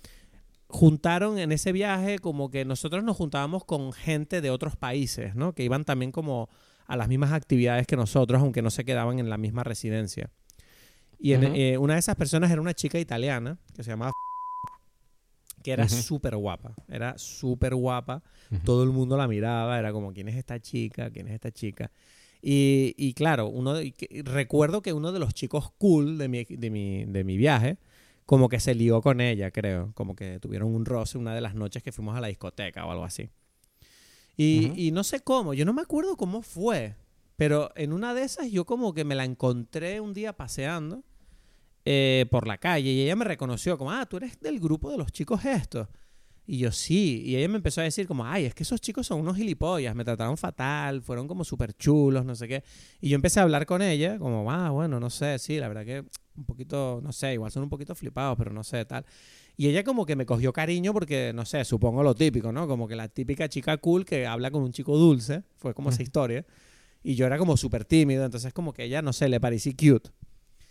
juntaron en ese viaje como que nosotros nos juntábamos con gente de otros países, ¿no? Que iban también como a las mismas actividades que nosotros, aunque no se quedaban en la misma residencia. Y en- eh, una de esas personas era una chica italiana que se llamaba que era Ujú. súper guapa, era súper guapa, todo el mundo la miraba, era como, ¿quién es esta chica? ¿quién es esta chica? Y, y claro, uno de- y que- recuerdo que uno de los chicos cool de mi, de, mi, de mi viaje, como que se lió con ella, creo, como que tuvieron un roce una de las noches que fuimos a la discoteca o algo así. Y no sé cómo, yo no me acuerdo cómo fue, pero en una de esas yo como que me la encontré un día paseando eh, por la calle y ella me reconoció como, ah, tú eres del grupo de los chicos estos. Y yo sí, y ella me empezó a decir como, ay, es que esos chicos son unos gilipollas, me trataron fatal, fueron como súper chulos, no sé qué. Y yo empecé a hablar con ella como, ah, bueno, no sé, sí, la verdad que un poquito, no sé, igual son un poquito flipados, pero no sé, tal. Y ella como que me cogió cariño porque, no sé, supongo lo típico, ¿no? Como que la típica chica cool que habla con un chico dulce, fue como esa historia. Y yo era como súper tímido, entonces como que ella, no sé, le parecí cute.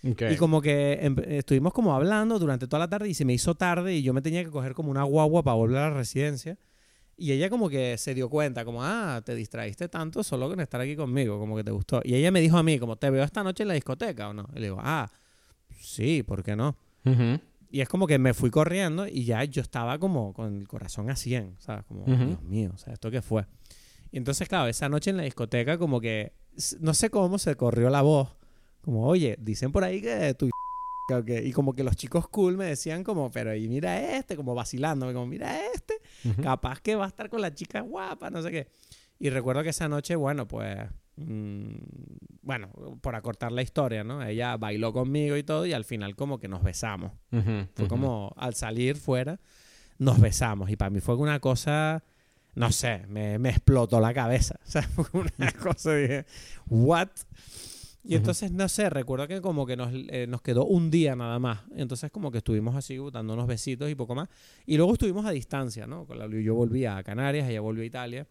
Ok. Y como que em- estuvimos como hablando durante toda la tarde y se me hizo tarde y yo me tenía que coger como una guagua para volver a la residencia. Y ella como que se dio cuenta, como, ah, te distraíste tanto solo con estar aquí conmigo, como que te gustó. Y ella me dijo a mí, como, ¿te veo esta noche en la discoteca o no? Y le digo, ah, sí, ¿por qué no? Ujú. Y es como que me fui corriendo y ya yo estaba como con el corazón a 100, ¿sabes? Como, Ujú. Dios mío, o sea, ¿esto qué fue? Y entonces, claro, esa noche en la discoteca como que, no sé cómo se corrió la voz, como, oye, dicen por ahí que tu o qué". y como que los chicos cool me decían como, pero y mira este, como vacilándome, como, mira este, capaz que va a estar con la chica guapa, no sé qué. Y recuerdo que esa noche, bueno, pues, mm, bueno, por acortar la historia, ¿no? Ella bailó conmigo y todo y al final como que nos besamos. Fue como al salir fuera, nos besamos. Y para mí fue una cosa, no sé, me, me explotó la cabeza. *laughs* O sea, fue una cosa, dije, ¿what? Y entonces, no sé, recuerdo que como que nos, eh, nos quedó un día nada más. Entonces, como que estuvimos así dándonos besitos y poco más. Y luego estuvimos a distancia, ¿no? Yo volví a Canarias, ella volvió a Italia.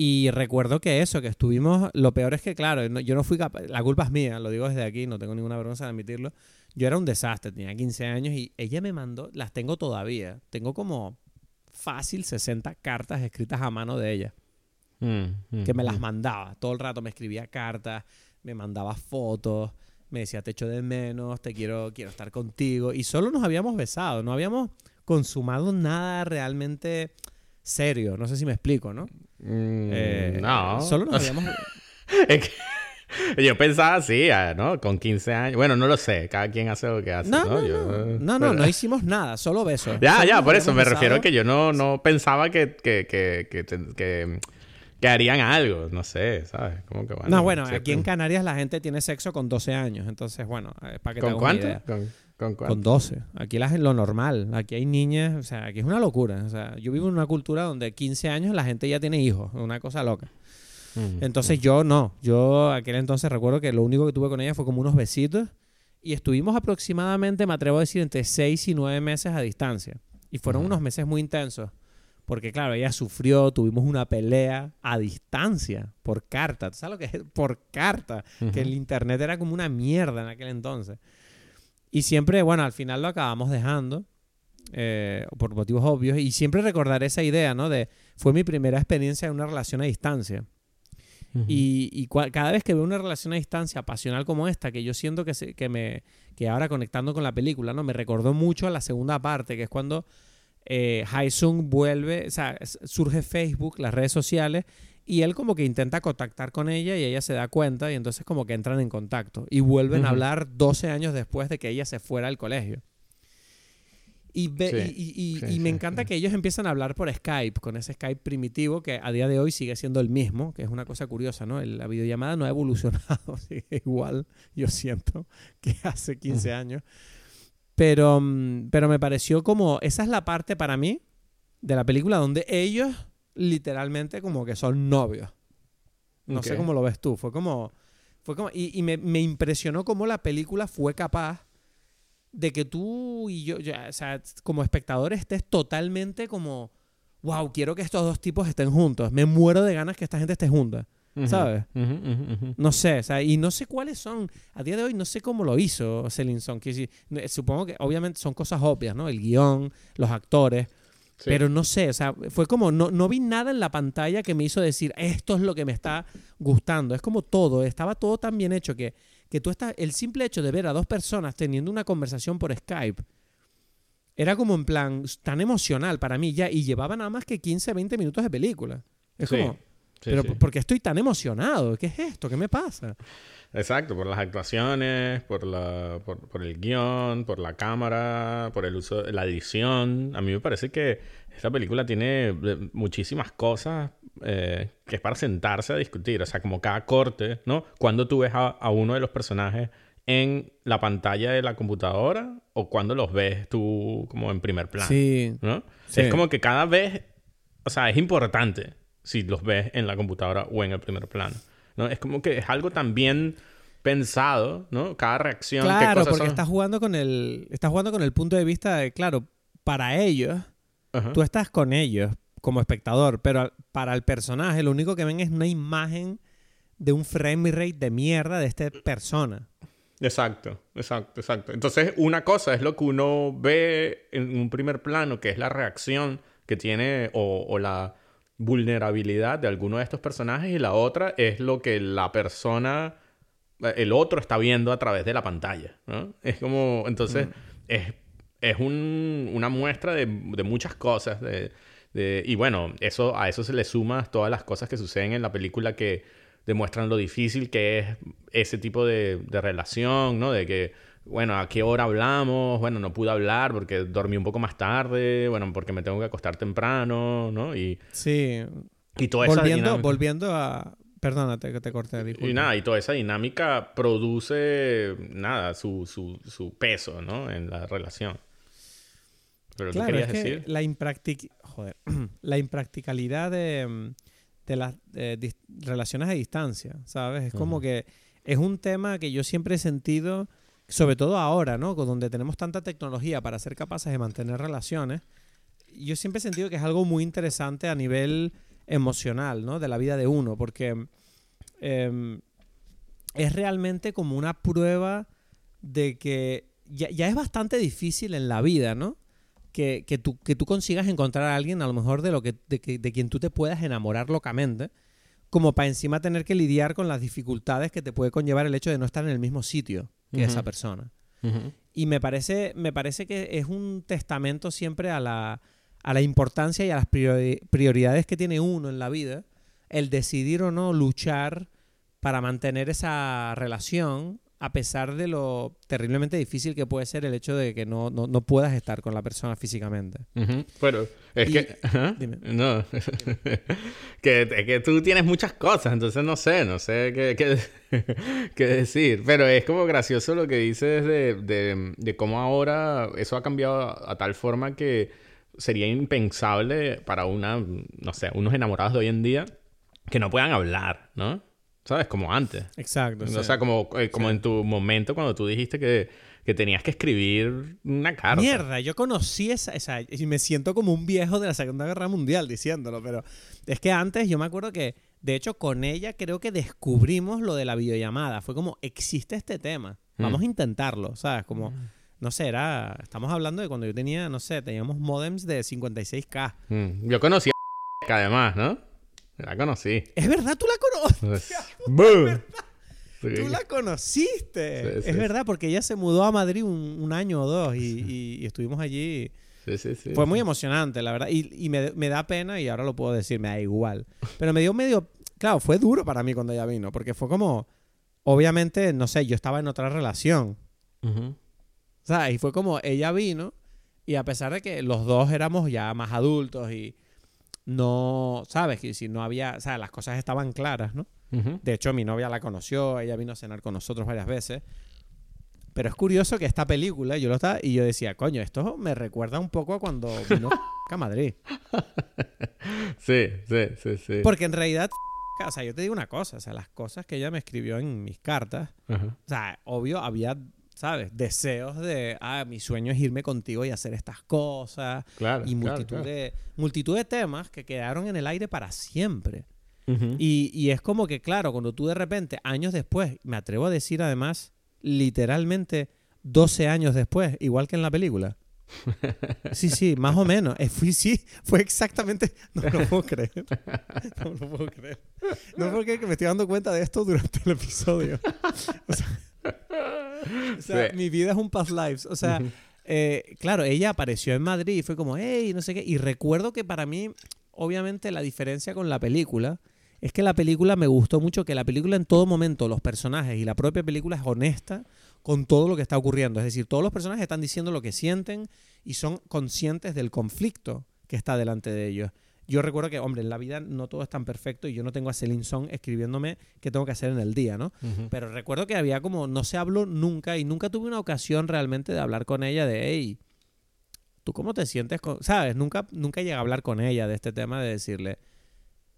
Y recuerdo que eso, que estuvimos, lo peor es que, claro, yo no fui capaz, la culpa es mía, lo digo desde aquí, no tengo ninguna vergüenza de admitirlo. Yo era un desastre, tenía 15 años y ella me mandó, las tengo todavía, tengo como fácil 60 cartas escritas a mano de ella, Mm, mm, que me las mm. mandaba, todo el rato me escribía cartas, me mandaba fotos, me decía te echo de menos, te quiero, quiero estar contigo, y solo nos habíamos besado, no habíamos consumado nada realmente serio, no sé si me explico, ¿no? Eh, no. Solo nos *laughs* habíamos... Es que *laughs* yo pensaba así, ah, ¿no? Con 15 años. Bueno, no lo sé. Cada quien hace lo que hace. No, No, no, Yo- no, no, no, hicimos nada, solo besos. Ya, Solo ya, por eso me refiero a que yo no, no pensaba que, que, que, que- harían algo. No sé, ¿sabes? Como que bueno. No, bueno, siempre- aquí en Canarias la gente tiene sexo con 12 años, entonces, bueno, eh, para que te ¿Con una cuánto? idea. ¿Con, con cuánto? Con 12. Aquí la, lo normal. Aquí hay niñas, o sea, aquí es una locura. O sea, yo vivo en una cultura donde 15 años la gente ya tiene hijos, una cosa loca. Mm, Entonces yo no. Yo aquel entonces recuerdo que lo único que tuve con ella fue como unos besitos y estuvimos aproximadamente, me atrevo a decir, entre 6 y 9 meses a distancia. Y fueron unos meses muy intensos. Porque claro, ella sufrió, tuvimos una pelea a distancia, por carta. ¿Tú sabes lo que es? *laughs* Por carta. Que el internet era como una mierda en aquel entonces. Y siempre, bueno, al final lo acabamos dejando. eh, por motivos obvios. Y siempre recordaré esa idea, ¿no? De, fue mi primera experiencia en una relación a distancia. Y, cada vez que veo una relación a distancia pasional como esta, que yo siento que, se- que, me, que ahora conectando con la película, ¿no? Me recordó mucho a la segunda parte, que es cuando eh, Haesung vuelve, o sea, surge Facebook, las redes sociales, y él como que intenta contactar con ella y ella se da cuenta y entonces como que entran en contacto y vuelven a hablar 12 años después de que ella se fuera al colegio. Y, ve- Sí, y, y- y- sí, y me encanta que ellos empiezan a hablar por Skype, con ese Skype primitivo que a día de hoy sigue siendo el mismo, que es una cosa curiosa, ¿no? La videollamada no ha evolucionado, *laughs* sigue igual, yo siento, que hace 15 años. Pero, mm, pero me pareció como, esa es la parte para mí de la película donde ellos literalmente como que son novios. No sé cómo lo ves tú, fue como, fue como y, y me, me impresionó cómo la película fue capaz de que tú y yo, ya, o sea, como espectador estés totalmente como, wow, quiero que estos dos tipos estén juntos, me muero de ganas que esta gente esté junta. ¿Sabes? No sé, o sea, y no sé cuáles son. A día de hoy no sé cómo lo hizo Celine Song. que eh, supongo que obviamente son cosas obvias, ¿no? El guion, los actores. Sí. Pero no sé, o sea, fue como, no, no vi nada en la pantalla que me hizo decir, esto es lo que me está gustando. Es como todo, estaba todo tan bien hecho que, que tú estás, el simple hecho de ver a dos personas teniendo una conversación por Skype, era como en plan tan emocional para mí ya, y llevaba nada más que 15, 20 minutos de película. Es Sí, como, Sí, pero sí. ¿por qué estoy tan emocionado? ¿Qué es esto? ¿Qué me pasa? Exacto, por las actuaciones, por, la, por, por el guion, por la cámara, por el uso, la edición. A mí me parece que esta película tiene eh, muchísimas cosas eh, que es para sentarse a discutir. O sea, como cada corte, ¿no? Cuando tú ves a, a uno de los personajes en la pantalla de la computadora o cuando los ves tú como en primer plano. Sí. ¿no? Sí. Es como que cada vez, o sea, es importante si los ves en la computadora o en el primer plano, ¿no? Es como que es algo también pensado, ¿no? Cada reacción, Claro, porque son- estás jugando con el. Estás jugando con el punto de vista de, claro, para ellos, tú estás con ellos como espectador, pero para el personaje lo único que ven es una imagen de un frame rate de mierda de esta persona. Exacto, exacto, exacto. Entonces, una cosa es lo que uno ve en un primer plano, que es la reacción que tiene o, o la vulnerabilidad de alguno de estos personajes, y la otra es lo que la persona, el otro está viendo a través de la pantalla, ¿no? Es como, entonces, es, es un- una muestra de, de muchas cosas, de, de- y bueno, eso, a eso se le suma todas las cosas que suceden en la película que demuestran lo difícil que es ese tipo de, de relación, ¿no? De que, bueno, ¿a qué hora hablamos? Bueno, no pude hablar porque dormí un poco más tarde, bueno, porque me tengo que acostar temprano, ¿no? Y, Sí. y toda esa Volviendo, dinámica. volviendo a. Perdónate que te corté, disculpa. Y nada, y toda esa dinámica produce, nada, su, su, su peso, ¿no? En la relación. Pero tú Claro, querías es que decir... la impractic- joder, *clears throat* la impracticalidad de, de las relaciones a distancia, ¿sabes? Es como que es un tema que yo siempre he sentido, sobre todo ahora, ¿no? Donde tenemos tanta tecnología para ser capaces de mantener relaciones, yo siempre he sentido que es algo muy interesante a nivel emocional, ¿no? De la vida de uno, porque em, es realmente como una prueba de que ya, ya es bastante difícil en la vida, ¿no? Que, que, tú, que tú consigas encontrar a alguien a lo mejor de, lo que, de, que- de quien tú te puedas enamorar locamente, como para encima tener que lidiar con las dificultades que te puede conllevar el hecho de no estar en el mismo sitio que esa persona. Y me parece, me parece que es un testamento siempre a la, a la importancia y a las priori- prioridades que tiene uno en la vida, el decidir o no luchar para mantener esa relación, a pesar de lo terriblemente difícil que puede ser el hecho de que no, no, no puedas estar con la persona físicamente. Pero es Y- que... Dime. No. *laughs* que, es que tú tienes muchas cosas, entonces no sé, no sé qué, qué, *laughs* qué decir. Pero es como gracioso lo que dices de, de, de cómo ahora eso ha cambiado a, a tal forma que sería impensable para una, no sé, unos enamorados de hoy en día que no puedan hablar, ¿no? ¿Sabes? Como antes. Exacto. O sea, como, eh, como en tu momento cuando tú dijiste que, que tenías que escribir una carta. Mierda, yo conocí esa, esa- Y me siento como un viejo de la Segunda Guerra Mundial diciéndolo, pero es que antes yo me acuerdo que, de hecho, con ella creo que descubrimos lo de la videollamada. Fue como, existe este tema, vamos Mm. a intentarlo, ¿sabes? Como, no sé, era. Estamos hablando de cuando yo tenía, no sé, teníamos modems de 56K. Mm, Yo conocí a *laughs* que además, ¿no? La conocí. Es verdad, tú la conoces. Pues, *laughs* ¡Bum! Tú la conociste. Sí, sí, es verdad, porque ella se mudó a Madrid un, un año o dos y, y- y estuvimos allí. Sí, sí, sí. Fue muy emocionante, la verdad. Y, y me, me da pena, y ahora lo puedo decir, me da igual. Pero me dio medio. Claro, fue duro para mí cuando ella vino, porque fue como. Obviamente, no sé, yo estaba en otra relación. Ujú. ¿Sabes? Y fue como ella vino, y a pesar de que los dos éramos ya más adultos y no. ¿Sabes? Que si no había. O sea, las cosas estaban claras, ¿no? De hecho, mi novia la conoció, ella vino a cenar con nosotros varias veces. Pero es curioso que esta película, yo lo estaba y yo decía, coño, esto me recuerda un poco a cuando vino *laughs* a Madrid. *laughs* Sí, sí, sí, sí. Porque en realidad, *laughs* o sea, yo te digo una cosa, o sea, las cosas que ella me escribió en mis cartas, o sea, obvio, había, ¿sabes? Deseos de, ah, mi sueño es irme contigo y hacer estas cosas. Claro. y claro, multitud, claro. De, multitud de temas que quedaron en el aire para siempre. Ujú. Y, y es como que, claro, cuando tú de repente, años después, me atrevo a decir además, literalmente 12 años después, igual que en la película. Sí, sí, más o menos. Eh, fui, sí, fue exactamente. No lo puedo creer. No lo puedo creer. No puedo creer que me estoy dando cuenta de esto durante el episodio. O sea, *laughs* o sea, Sí. mi vida es un past lives. O sea, eh, claro, ella apareció en Madrid y fue como, hey, no sé qué. Y recuerdo que para mí, obviamente, la diferencia con la película es que la película me gustó mucho, que la película en todo momento, los personajes y la propia película es honesta con todo lo que está ocurriendo. Es decir, todos los personajes están diciendo lo que sienten y son conscientes del conflicto que está delante de ellos. Yo recuerdo que, hombre, en la vida no todo es tan perfecto y yo no tengo a Celine Song escribiéndome qué tengo que hacer en el día, ¿no? Pero recuerdo que había como, no se habló nunca y nunca tuve una ocasión realmente de hablar con ella de, hey, ¿tú cómo te sientes? Con... ¿Sabes? Nunca, nunca llegué a hablar con ella de este tema de decirle,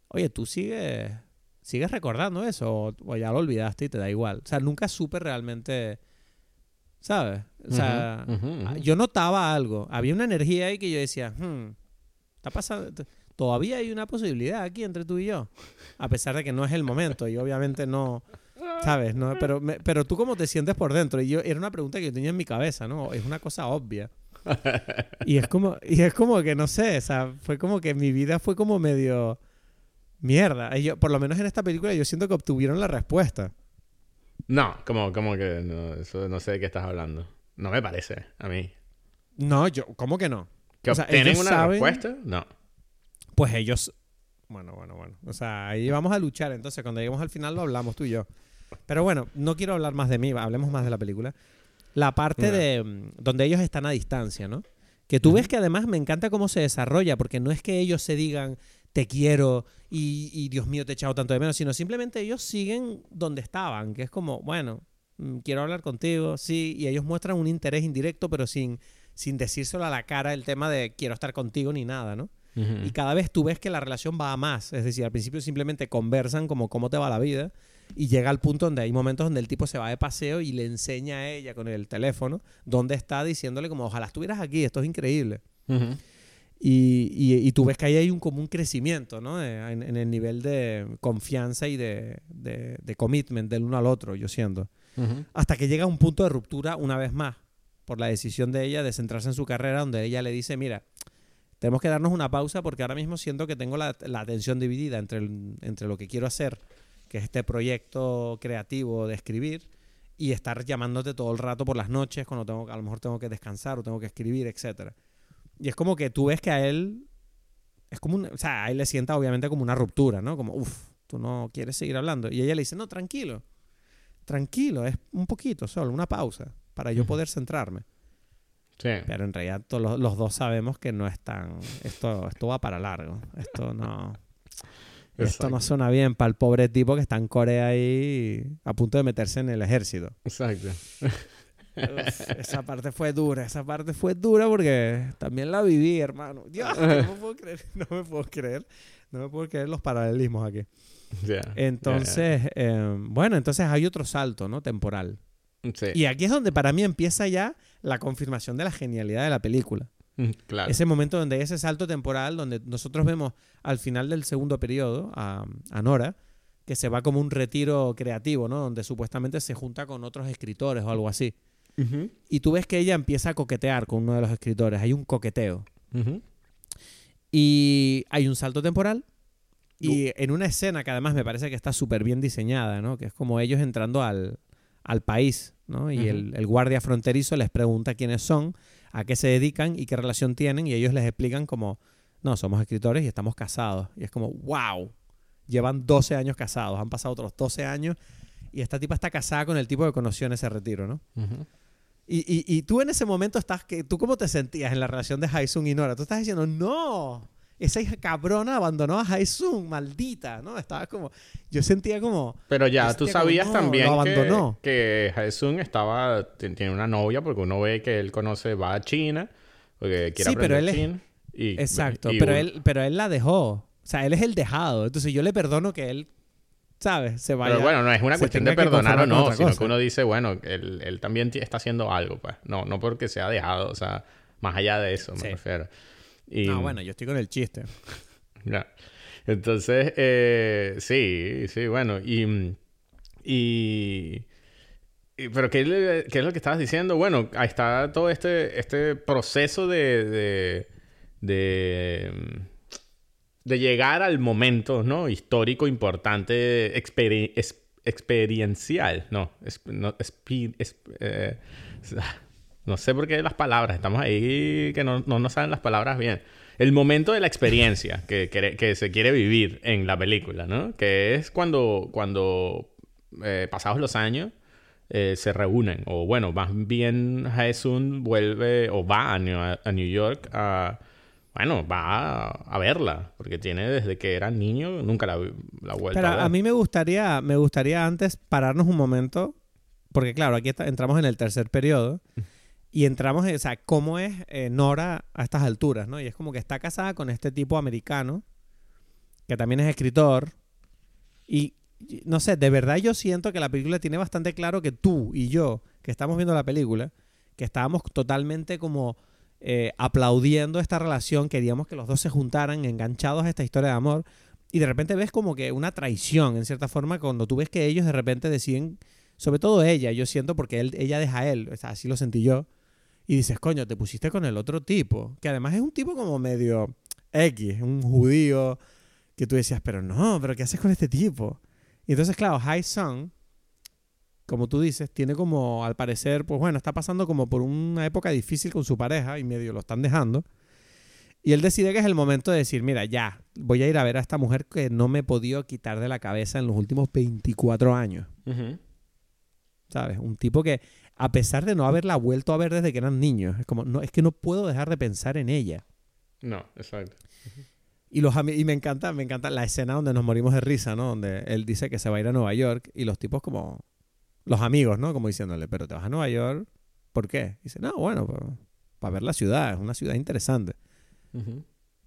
oye, tú sigues, sigues recordando eso o, o ya lo olvidaste y te da igual. O sea, nunca supe realmente, ¿sabes? O sea, Ujú, ujú, ujú. yo notaba algo. Había una energía ahí que yo decía, hmm, está pasando. Todavía hay una posibilidad aquí entre tú y yo. A pesar de que no es el momento y obviamente no. ¿Sabes? No, pero, me- pero tú cómo te sientes por dentro. Y yo, era una pregunta que yo tenía en mi cabeza, ¿no? Es una cosa obvia. Y es como, y es como que no sé, o sea, fue como que mi vida fue como medio mierda. Y yo, por lo menos en esta película yo siento que obtuvieron la respuesta. No, como, como que no, eso no sé de qué estás hablando. No me parece, a mí. No, yo, ¿cómo que no? ¿Que O sea, obtienen ellos una saben- respuesta? No. Pues ellos. Bueno, bueno, bueno. O sea, ahí vamos a luchar. Entonces, cuando lleguemos al final lo hablamos tú y yo. Pero bueno, no quiero hablar más de mí, hablemos más de la película. La parte de mm, donde ellos están a distancia, ¿no? Que tú ves que además me encanta cómo se desarrolla, porque no es que ellos se digan te quiero y, y, Dios mío te he echado tanto de menos, sino simplemente ellos siguen donde estaban, que es como, bueno, mm, quiero hablar contigo, sí, y ellos muestran un interés indirecto, pero sin, sin decírselo a la cara el tema de quiero estar contigo ni nada, ¿no? Y cada vez tú ves que la relación va a más. Es decir, al principio simplemente conversan como cómo te va la vida. Y llega al punto donde hay momentos donde el tipo se va de paseo y le enseña a ella con el teléfono dónde está diciéndole como ojalá estuvieras aquí, esto es increíble. Y, y- y tú ves que ahí hay un como un crecimiento, ¿no? En, en el nivel de confianza y de, de, de commitment del uno al otro, yo siento. Hasta que llega un punto de ruptura una vez más por la decisión de ella de centrarse en su carrera, donde ella le dice, mira, tenemos que darnos una pausa porque ahora mismo siento que tengo la, la atención dividida entre, el- entre lo que quiero hacer, que es este proyecto creativo de escribir, y estar llamándote todo el rato por las noches cuando tengo, a lo mejor tengo que descansar o tengo que escribir, etcétera. Y es como que tú ves que a él es como un, o sea, a él le sienta obviamente como una ruptura, ¿no? Como, uff, tú no quieres seguir hablando. Y ella le dice, no, tranquilo, tranquilo, es un poquito solo, una pausa, para yo poder centrarme. Sí. Pero en realidad todos los, los dos sabemos que no es tan, esto, esto va para largo, esto no... Esto no suena bien para el pobre tipo que está en Corea ahí a punto de meterse en el ejército. Exacto. Uf, esa parte fue dura, esa parte fue dura porque también la viví, hermano. Dios, no me puedo creer, no me puedo creer, no me puedo creer los paralelismos aquí. Ya. Entonces, eh, bueno, entonces hay otro salto, ¿no? Temporal. Sí. Y aquí es donde para mí empieza ya la confirmación de la genialidad de la película. Mm, Claro. Ese momento donde hay ese salto temporal, donde nosotros vemos al final del segundo periodo a, a Nora, que se va como un retiro creativo, ¿no? Donde supuestamente se junta con otros escritores o algo así. Y tú ves que ella empieza a coquetear con uno de los escritores. Hay un coqueteo. Y hay un salto temporal. Y en una escena que además me parece que está súper bien diseñada, ¿no? Que es como ellos entrando al, al país, ¿no? Y el, el guardia fronterizo les pregunta quiénes son, a qué se dedican y qué relación tienen. Y ellos les explican como, no, somos escritores y estamos casados. Y es como, wow, llevan 12 años casados. Han pasado otros 12 años. Y esta tipa está casada con el tipo que conoció en ese retiro, ¿no? Y, y, y tú en ese momento estás, que, ¿tú cómo te sentías en la relación de Haisung y Nora? Tú estás diciendo, no, esa hija cabrona abandonó a Haisung, maldita, ¿no? Estaba como, yo sentía como, Pero ya, Hostia, tú como, sabías no, también lo que, abandonó. que Jaesun estaba, t- tiene una novia porque uno ve que él conoce, va a China, porque quiere Sí, pero él es- chino. Y, exacto, y pero uno- él, pero él la dejó, o sea, él es el dejado, entonces yo le perdono que él, ¿sabes? Se vaya. Pero bueno, no es una cuestión de que perdonar o no, sino cosa. que uno dice, bueno, él, él también está haciendo algo, pues. No, no porque se ha dejado, o sea, más allá de eso, me Sí. refiero. Y, No, bueno, yo estoy con el chiste. ya. Entonces, eh, sí, sí, bueno, y... y pero ¿qué, ¿qué, es lo que estabas diciendo? Bueno, ahí está todo este, este proceso de, de, de, de llegar al momento ¿no? histórico importante, experiencial. No, no, eh, no, sé por qué las palabras, estamos ahí que no, no nos saben las palabras bien. El momento de la experiencia que, que, se quiere vivir en la película, ¿no? Que es cuando, cuando eh, pasados los años, eh, se reúnen. O bueno, más bien Jaesun vuelve o va a New, York a... Bueno, va a, verla, porque tiene desde que era niño, nunca la, la vuelto Pero a ver. a mí me gustaría, me gustaría antes pararnos un momento, porque claro, aquí entramos en el tercer periodo, y entramos en, o sea, cómo es eh, Nora a estas alturas, ¿no? Y es como que está casada con este tipo americano, que también es escritor, y no sé, de verdad yo siento que la película tiene bastante claro que tú y yo, que estamos viendo la película, que estábamos totalmente como eh, aplaudiendo esta relación, queríamos que los dos se juntaran, enganchados a esta historia de amor, y de repente ves como que una traición, en cierta forma, cuando tú ves que ellos de repente deciden, sobre todo ella, yo siento porque él, ella deja a él, así lo sentí yo, y dices, coño, te pusiste con el otro tipo, que además es un tipo como medio X, un judío, que tú decías, pero no, pero ¿qué haces con este tipo? Y entonces, claro, Hai Sung, como tú dices, tiene como, al parecer, pues bueno, está pasando como por una época difícil con su pareja y medio lo están dejando. Y él decide que es el momento de decir, mira, ya, voy a ir a ver a esta mujer que no me he podido quitar de la cabeza en los últimos 24 años. ¿Sabes? Un tipo que, a pesar de no haberla vuelto a ver desde que eran niños, es como, no, es que no puedo dejar de pensar en ella. No, exacto. Y, los y me encanta, me encanta la escena donde nos morimos de risa, ¿no? Donde él dice que se va a ir a Nueva York y los tipos como... Los amigos, ¿no? Como diciéndole, pero te vas a Nueva York, ¿por qué? dice, no, bueno, para ver la ciudad, es una ciudad interesante.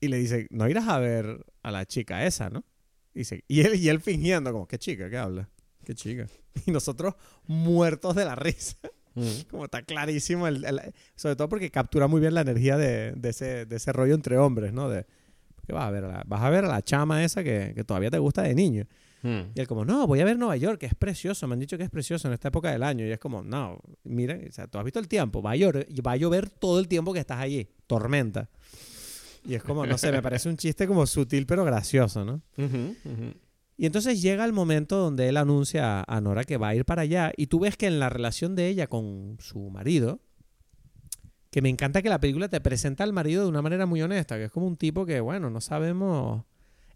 Y le dice, no irás a ver a la chica esa, ¿no? Dice, y él, y él fingiendo, como, ¿qué chica? ¿Qué habla? ¿Qué chica? *laughs* Y nosotros muertos de la risa. Como está clarísimo, el, sobre todo porque captura muy bien la energía de, de, ese, de ese rollo entre hombres, ¿no? De, ¿Qué vas a ver? vas a ver a la chama esa que, todavía te gusta de niño. Hmm. Y él como, no, voy a ver Nueva York, que es precioso. Me han dicho que es precioso en esta época del año. Y es como, no, mira, o sea, tú has visto el tiempo. Va a, llover, va a llover todo el tiempo que estás allí. Tormenta. Y es como, no sé, me parece un chiste como sutil pero gracioso, ¿no? Y entonces llega el momento donde él anuncia a Nora que va a ir para allá. Y tú ves que en la relación de ella con su marido, que me encanta que la película te presenta al marido de una manera muy honesta, que es como un tipo que, bueno, no sabemos,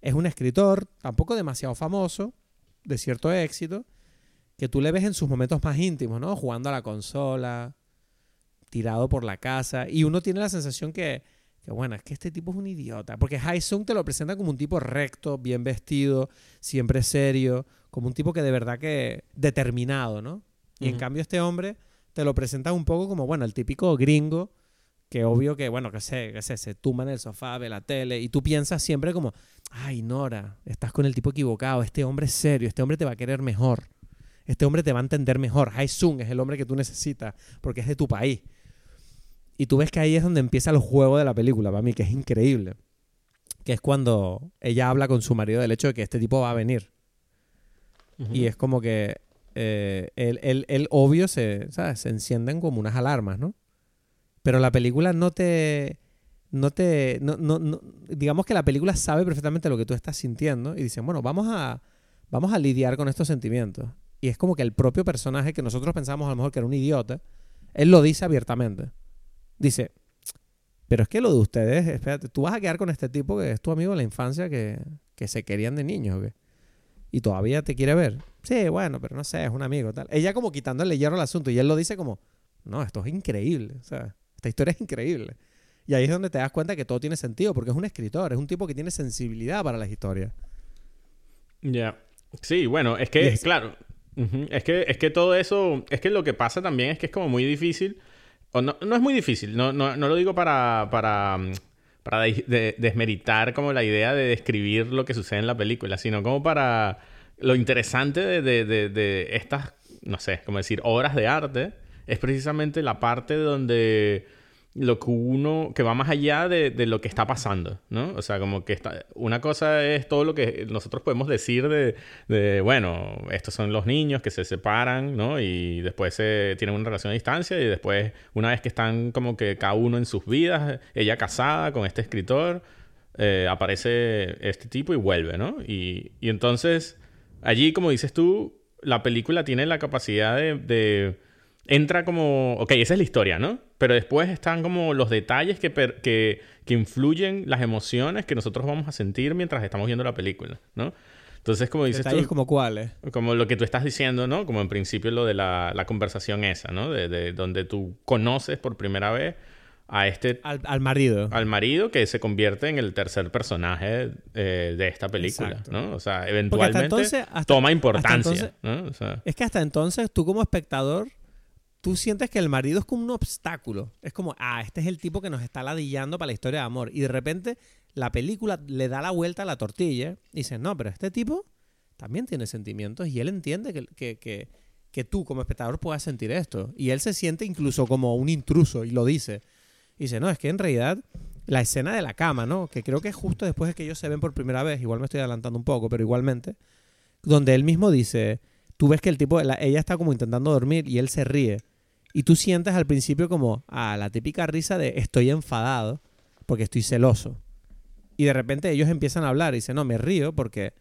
es un escritor, tampoco demasiado famoso, de cierto éxito, que tú le ves en sus momentos más íntimos, ¿no? Jugando a la consola, tirado por la casa, y uno tiene la sensación que, que bueno, es que este tipo es un idiota, porque Sung te lo presenta como un tipo recto, bien vestido, siempre serio, como un tipo que de verdad que determinado, ¿no? Y en cambio este hombre te lo presentan un poco como, bueno, el típico gringo que obvio que, bueno, que sé, que sé, se tumba en el sofá, ve la tele y tú piensas siempre como, ay, Nora, estás con el tipo equivocado, este hombre es serio, este hombre te va a querer mejor, este hombre te va a entender mejor, Hai Sung es el hombre que tú necesitas porque es de tu país. Y tú ves que ahí es donde empieza el juego de la película, para mí, que es increíble. Que es cuando ella habla con su marido del hecho de que este tipo va a venir. Y es como que eh, el, obvio se, se encienden como unas alarmas, ¿no? Pero la película no te... No te... No, no, digamos que la película sabe perfectamente lo que tú estás sintiendo y dicen, bueno, vamos a, vamos a lidiar con estos sentimientos. Y es como que el propio personaje que nosotros pensamos a lo mejor que era un idiota, él lo dice abiertamente. Dice, pero es que lo de ustedes, espérate, tú vas a quedar con este tipo que es tu amigo de la infancia que, que se querían de niños, ¿o y todavía te quiere ver. Sí, bueno, pero no sé, es un amigo, tal. Ella como quitándole hierro al asunto y él lo dice como, no, esto es increíble, o sea, esta historia es increíble. Y ahí es donde te das cuenta que todo tiene sentido, porque es un escritor, es un tipo que tiene sensibilidad para las historias. Ya. Sí, bueno, es que, claro, es, que, es que todo eso, es que lo que pasa también es que es como muy difícil, no, no es muy difícil, no, no, no lo digo para, para para desmeritar como la idea de describir lo que sucede en la película, sino como para lo interesante de, de estas, no sé, como decir, obras de arte, es precisamente la parte donde, lo que uno, que va más allá de, lo que está pasando, ¿no? O sea, como que está, una cosa es todo lo que nosotros podemos decir de, de, bueno, estos son los niños que se separan, ¿no? Y después se tienen una relación a distancia y después, una vez que están como que cada uno en sus vidas, ella casada con este escritor, eh, aparece este tipo y vuelve, ¿no? Y, y entonces, allí, como dices tú, la película tiene la capacidad de entra como, ok, esa es la historia, ¿no? Pero después están como los detalles que, que, que, influyen las emociones que nosotros vamos a sentir mientras estamos viendo la película, ¿no? Entonces, como dices ¿Detalles como cuáles? Como lo que tú estás diciendo, ¿no? Como en principio lo de la, la conversación esa, ¿no? De, de, donde tú conoces por primera vez a este... Al, al, marido. Al marido que se convierte en el tercer personaje eh, de esta película, Exacto. ¿no? O sea, eventualmente entonces, hasta, toma importancia, entonces, ¿no? O sea, es que hasta entonces tú como espectador tú sientes que el marido es como un obstáculo. Es como, ah, este es el tipo que nos está ladillando para la historia de amor. Y de repente la película le da la vuelta a la tortilla y dice, no, pero este tipo también tiene sentimientos y él entiende que, que, que, tú como espectador puedas sentir esto. Y él se siente incluso como un intruso y lo dice. Y dice, no, es que en realidad la escena de la cama, ¿no? Que creo que es justo después de que ellos se ven por primera vez, igual me estoy adelantando un poco, pero igualmente, donde él mismo dice, tú ves que el tipo, la, ella está como intentando dormir y él se ríe. Y tú sientes al principio como, ah, la típica risa de estoy enfadado porque estoy celoso. Y de repente ellos empiezan a hablar y dicen, no, me río porque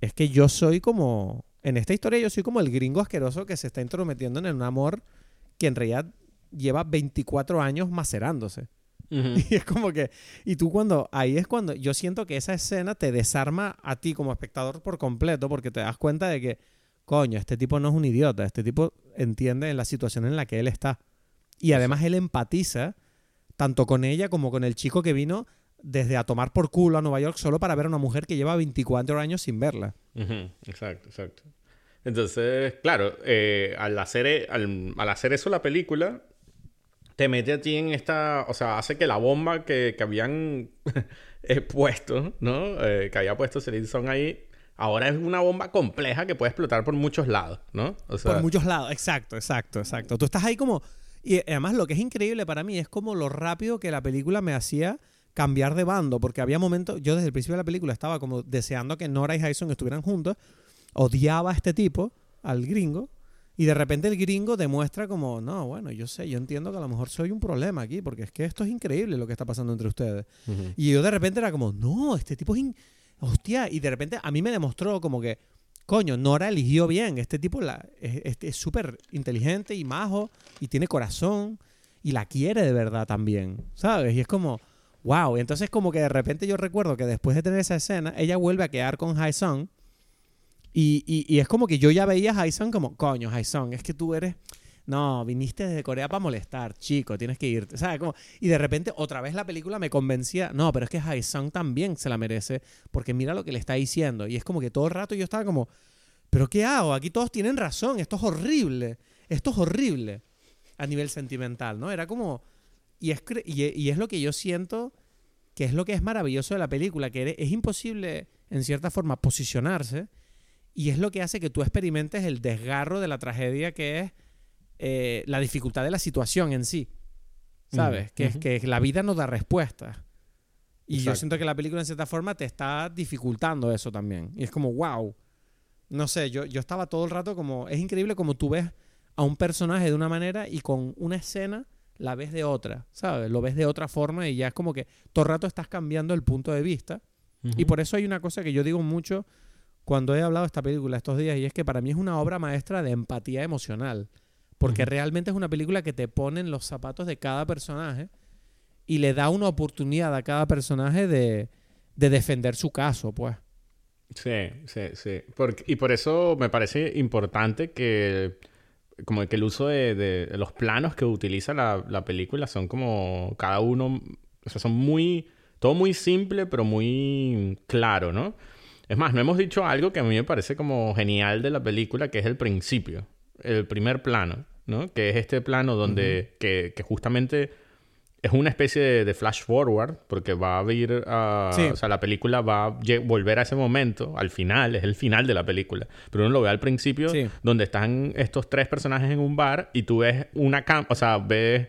es que yo soy como, en esta historia yo soy como el gringo asqueroso que se está intrometiendo en un amor que en realidad lleva 24 años macerándose. Uh *laughs* -huh. Y es como que, y tú cuando, ahí es cuando yo siento que esa escena te desarma a ti como espectador por completo porque te das cuenta de que, coño, este tipo no es un idiota, este tipo entiende la situación en la que él está. Y además él empatiza tanto con ella como con el chico que vino desde a tomar por culo a Nueva York solo para ver a una mujer que lleva 24 años sin verla. Uh -huh. Exacto, exacto. Entonces, claro, eh, al, hacer, al, al, hacer eso la película, te mete a ti en esta... O sea, hace que la bomba que, que habían *laughs* puesto, ¿no? Eh, que había puesto Celine Song ahí, ahora es una bomba compleja que puede explotar por muchos lados, ¿no? O sea... Por muchos lados, exacto, exacto, exacto. Tú estás ahí como... Y además lo que es increíble para mí es como lo rápido que la película me hacía cambiar de bando, porque había momentos, yo desde el principio de la película estaba como deseando que Nora y Jason estuvieran juntos, odiaba a este tipo, al gringo, y de repente el gringo demuestra como, no, bueno, yo sé, yo entiendo que a lo mejor soy un problema aquí, porque es que esto es increíble lo que está pasando entre ustedes. Uh -huh. Y yo de repente era como, no, este tipo es... Hostia, y de repente a mí me demostró como que, coño, Nora eligió bien. Este tipo la, es súper inteligente y majo y tiene corazón y la quiere de verdad también, ¿sabes? Y es como, wow. Y entonces como que de repente yo recuerdo que después de tener esa escena, ella vuelve a quedar con Haesung y, y, es como que yo ya veía a Haesung como, coño, Haesung, es que tú eres... No, viniste desde Corea para molestar, chico, tienes que irte. ¿Sabes? Como, y de repente otra vez la película me convencía, no, pero es que Haesung también se la merece porque mira lo que le está diciendo. Y es como que todo el rato yo estaba como, pero ¿qué hago? Aquí todos tienen razón, esto es horrible, esto es horrible a nivel sentimental, ¿no? Era como... Y es, y, y es lo que yo siento que es lo que es maravilloso de la película, que es imposible en cierta forma posicionarse y es lo que hace que tú experimentes el desgarro de la tragedia que es eh, la dificultad de la situación en sí. ¿Sabes? Uh -huh. que, es, que la vida no da respuesta. Y Exacto. yo siento que la película en cierta forma te está dificultando eso también. Y es como, wow. No sé, yo, yo estaba todo el rato como... Es increíble como tú ves a un personaje de una manera y con una escena la ves de otra, ¿sabes? Lo ves de otra forma y ya es como que todo el rato estás cambiando el punto de vista. Uh -huh. Y por eso hay una cosa que yo digo mucho cuando he hablado de esta película estos días y es que para mí es una obra maestra de empatía emocional. Porque uh -huh. realmente es una película que te pone en los zapatos de cada personaje y le da una oportunidad a cada personaje de, de defender su caso, pues. Sí, sí, sí. Y por eso me parece importante que como que el uso de, de los planos que utiliza la, la, película son como cada uno, o sea, son muy, todo muy simple, pero muy claro, ¿no? Es más, no hemos dicho algo que a mí me parece como genial de la película, que es el principio, el primer plano. ¿No? Que es este plano donde, uh -huh. que, que, justamente es una especie de, de, flash forward, porque va a ir a... Sí. O sea, la película va a volver a ese momento, al final, es el final de la película. Pero uno lo ve al principio, sí. donde están estos tres personajes en un bar y tú ves una cama, o sea, ves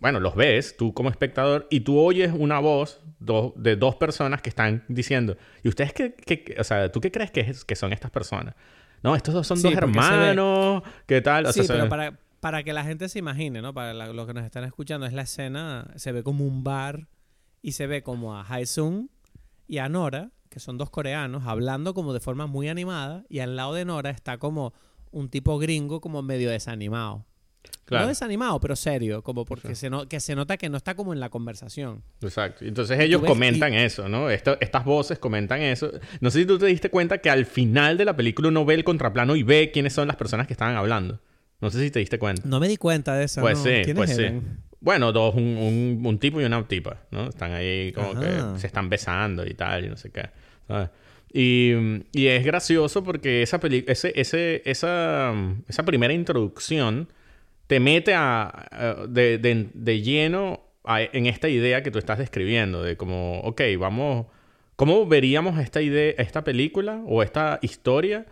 bueno, los ves tú como espectador y tú oyes una voz de dos personas que están diciendo, ¿y ustedes qué, qué o sea, tú qué crees que, es, que son estas personas? No, estos dos son dos hermanos, ¿qué tal? sí, pero para, para que la gente se imagine, ¿no? Para los que nos están escuchando, es la escena, se ve como un bar y se ve como a Haesung y a Nora, que son dos coreanos, hablando como de forma muy animada y al lado de Nora está como un tipo gringo como medio desanimado. No desanimado, pero serio, como porque se, que se nota que no está como en la conversación. Exacto. Entonces ellos comentan eso, ¿no? estas voces comentan eso. No sé si tú te diste cuenta que al final de la película uno ve el contraplano y ve quiénes son las personas que estaban hablando. No sé si te diste cuenta. No me di cuenta de eso. Pues sí, pues sí. Bueno, dos, un, tipo y una tipa, ¿no? Están ahí como que se están besando y tal, y no sé qué. Y, y, es gracioso porque esa, ese, ese, esa, esa primera introducción te mete a, de, de, lleno en esta idea que tú estás describiendo, de como, ok, vamos, ¿cómo veríamos esta idea, esta película o esta historia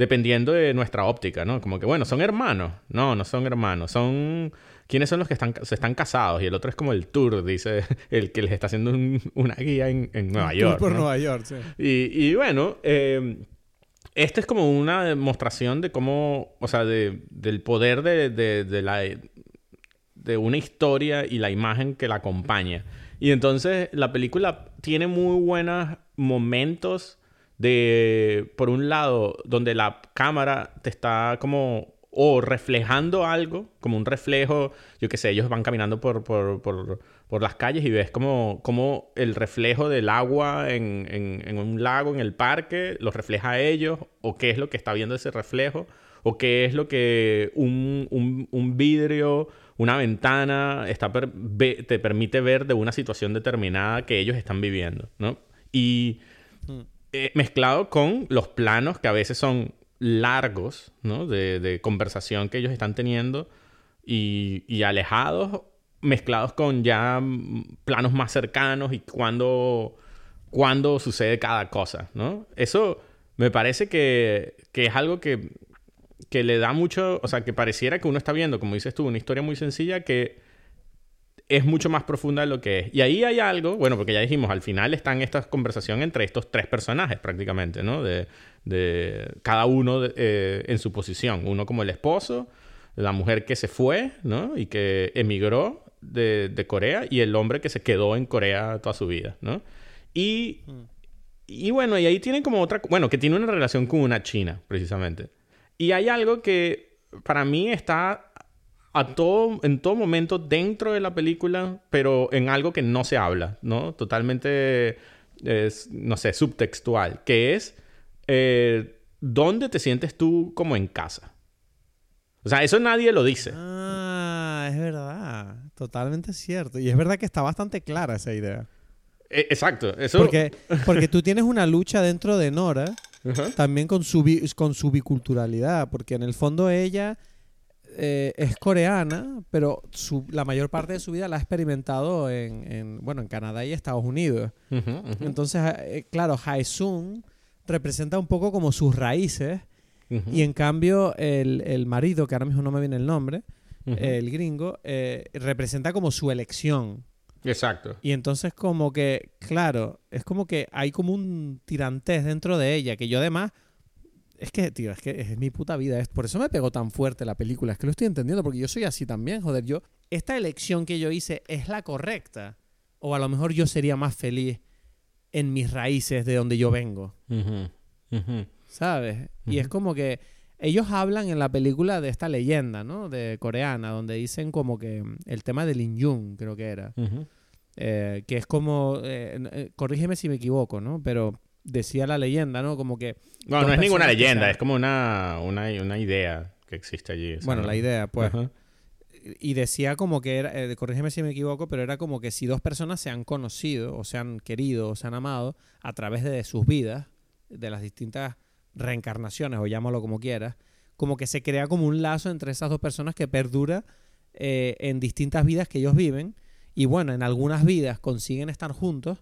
dependiendo de nuestra óptica, ¿no? Como que, bueno, ¿son hermanos? No, no son hermanos, son... ¿Quiénes son los que están, se están casados? Y el otro es como el tour, dice *laughs* el que les está haciendo una guía en, en Nueva York. por Nueva York, sí. Y, y bueno, eh, es como una demostración de cómo, o sea, de, del poder de, de, la, de una historia y la imagen que la acompaña. Y entonces la película tiene muy buenos momentos de, por un lado, donde la cámara te está como o reflejando algo, como un reflejo, yo qué sé, ellos van caminando por, por, por, por las calles y ves como, como el reflejo del agua en, en, un lago, en el parque, los refleja a ellos, o qué es lo que está viendo ese reflejo, o qué es lo que un, un, un vidrio, una ventana está te permite ver de una situación determinada que ellos están viviendo, ¿no? Y hmm. Eh, mezclado con los planos que a veces son largos, ¿no? De, conversación que ellos están teniendo y, alejados, mezclados con ya planos más cercanos y cuando, cuando sucede cada cosa, ¿no? Eso me parece que, que es algo que, que le da mucho, o sea, que pareciera que uno está viendo, como dices tú, una historia muy sencilla que es mucho más profunda de lo que es. Y ahí hay algo, bueno, porque ya dijimos, al final están estas conversación entre estos tres personajes prácticamente, ¿no? De, de cada uno eh, en su posición. Uno como el esposo, la mujer que se fue, ¿no? Y que emigró de, de Corea y el hombre que se quedó en Corea toda su vida, ¿no? Y, y bueno, y ahí tienen como otra, bueno, que tiene una relación con una china, precisamente. Y hay algo que para mí está a todo, en todo momento dentro de la película, pero en algo que no se habla, ¿no? Totalmente, es, no sé, subtextual, que es eh, dónde te sientes tú como en casa. O sea, eso nadie lo dice. Ah, es verdad. Totalmente cierto. Y es verdad que está bastante clara esa idea. E, exacto. Eso... Porque, *laughs* porque tú tienes una lucha dentro de Nora también con su, con su biculturalidad. Porque en el fondo ella eh, es coreana, pero la mayor parte de su vida la ha experimentado en, bueno, en Canadá y Estados Unidos. Entonces, eh, claro, Haesung representa un poco como sus raíces y en cambio el, marido, que ahora mismo no me viene el nombre, el gringo, eh, representa como su elección. Exacto. Y entonces como que, claro, es como que hay como un tirantés dentro de ella, que yo además es que, tío, es que es mi puta vida. Por eso me pegó tan fuerte la película. Es que lo estoy entendiendo, porque yo soy así también, joder. Yo, esta elección que yo hice es la correcta. O a lo mejor yo sería más feliz en mis raíces de donde yo vengo. ¿Sabes? Y es como que ellos hablan en la película de esta leyenda, ¿no? De coreana, donde dicen como que el tema del Jung, creo que era. Eh, que es como, eh, eh, corrígeme si me equivoco, ¿no? Pero decía la leyenda, ¿no? Como que... No, no es ninguna leyenda, es como una, una, una, idea que existe allí. Bueno, la idea, pues. Y decía como que era, eh, corrígeme si me equivoco, pero era como que si dos personas se han conocido, o se han querido, o se han amado a través de sus vidas, de las distintas reencarnaciones, o llámalo como quieras, como que se crea como un lazo entre esas dos personas que perdura eh, en distintas vidas que ellos viven. Y bueno, en algunas vidas consiguen estar juntos,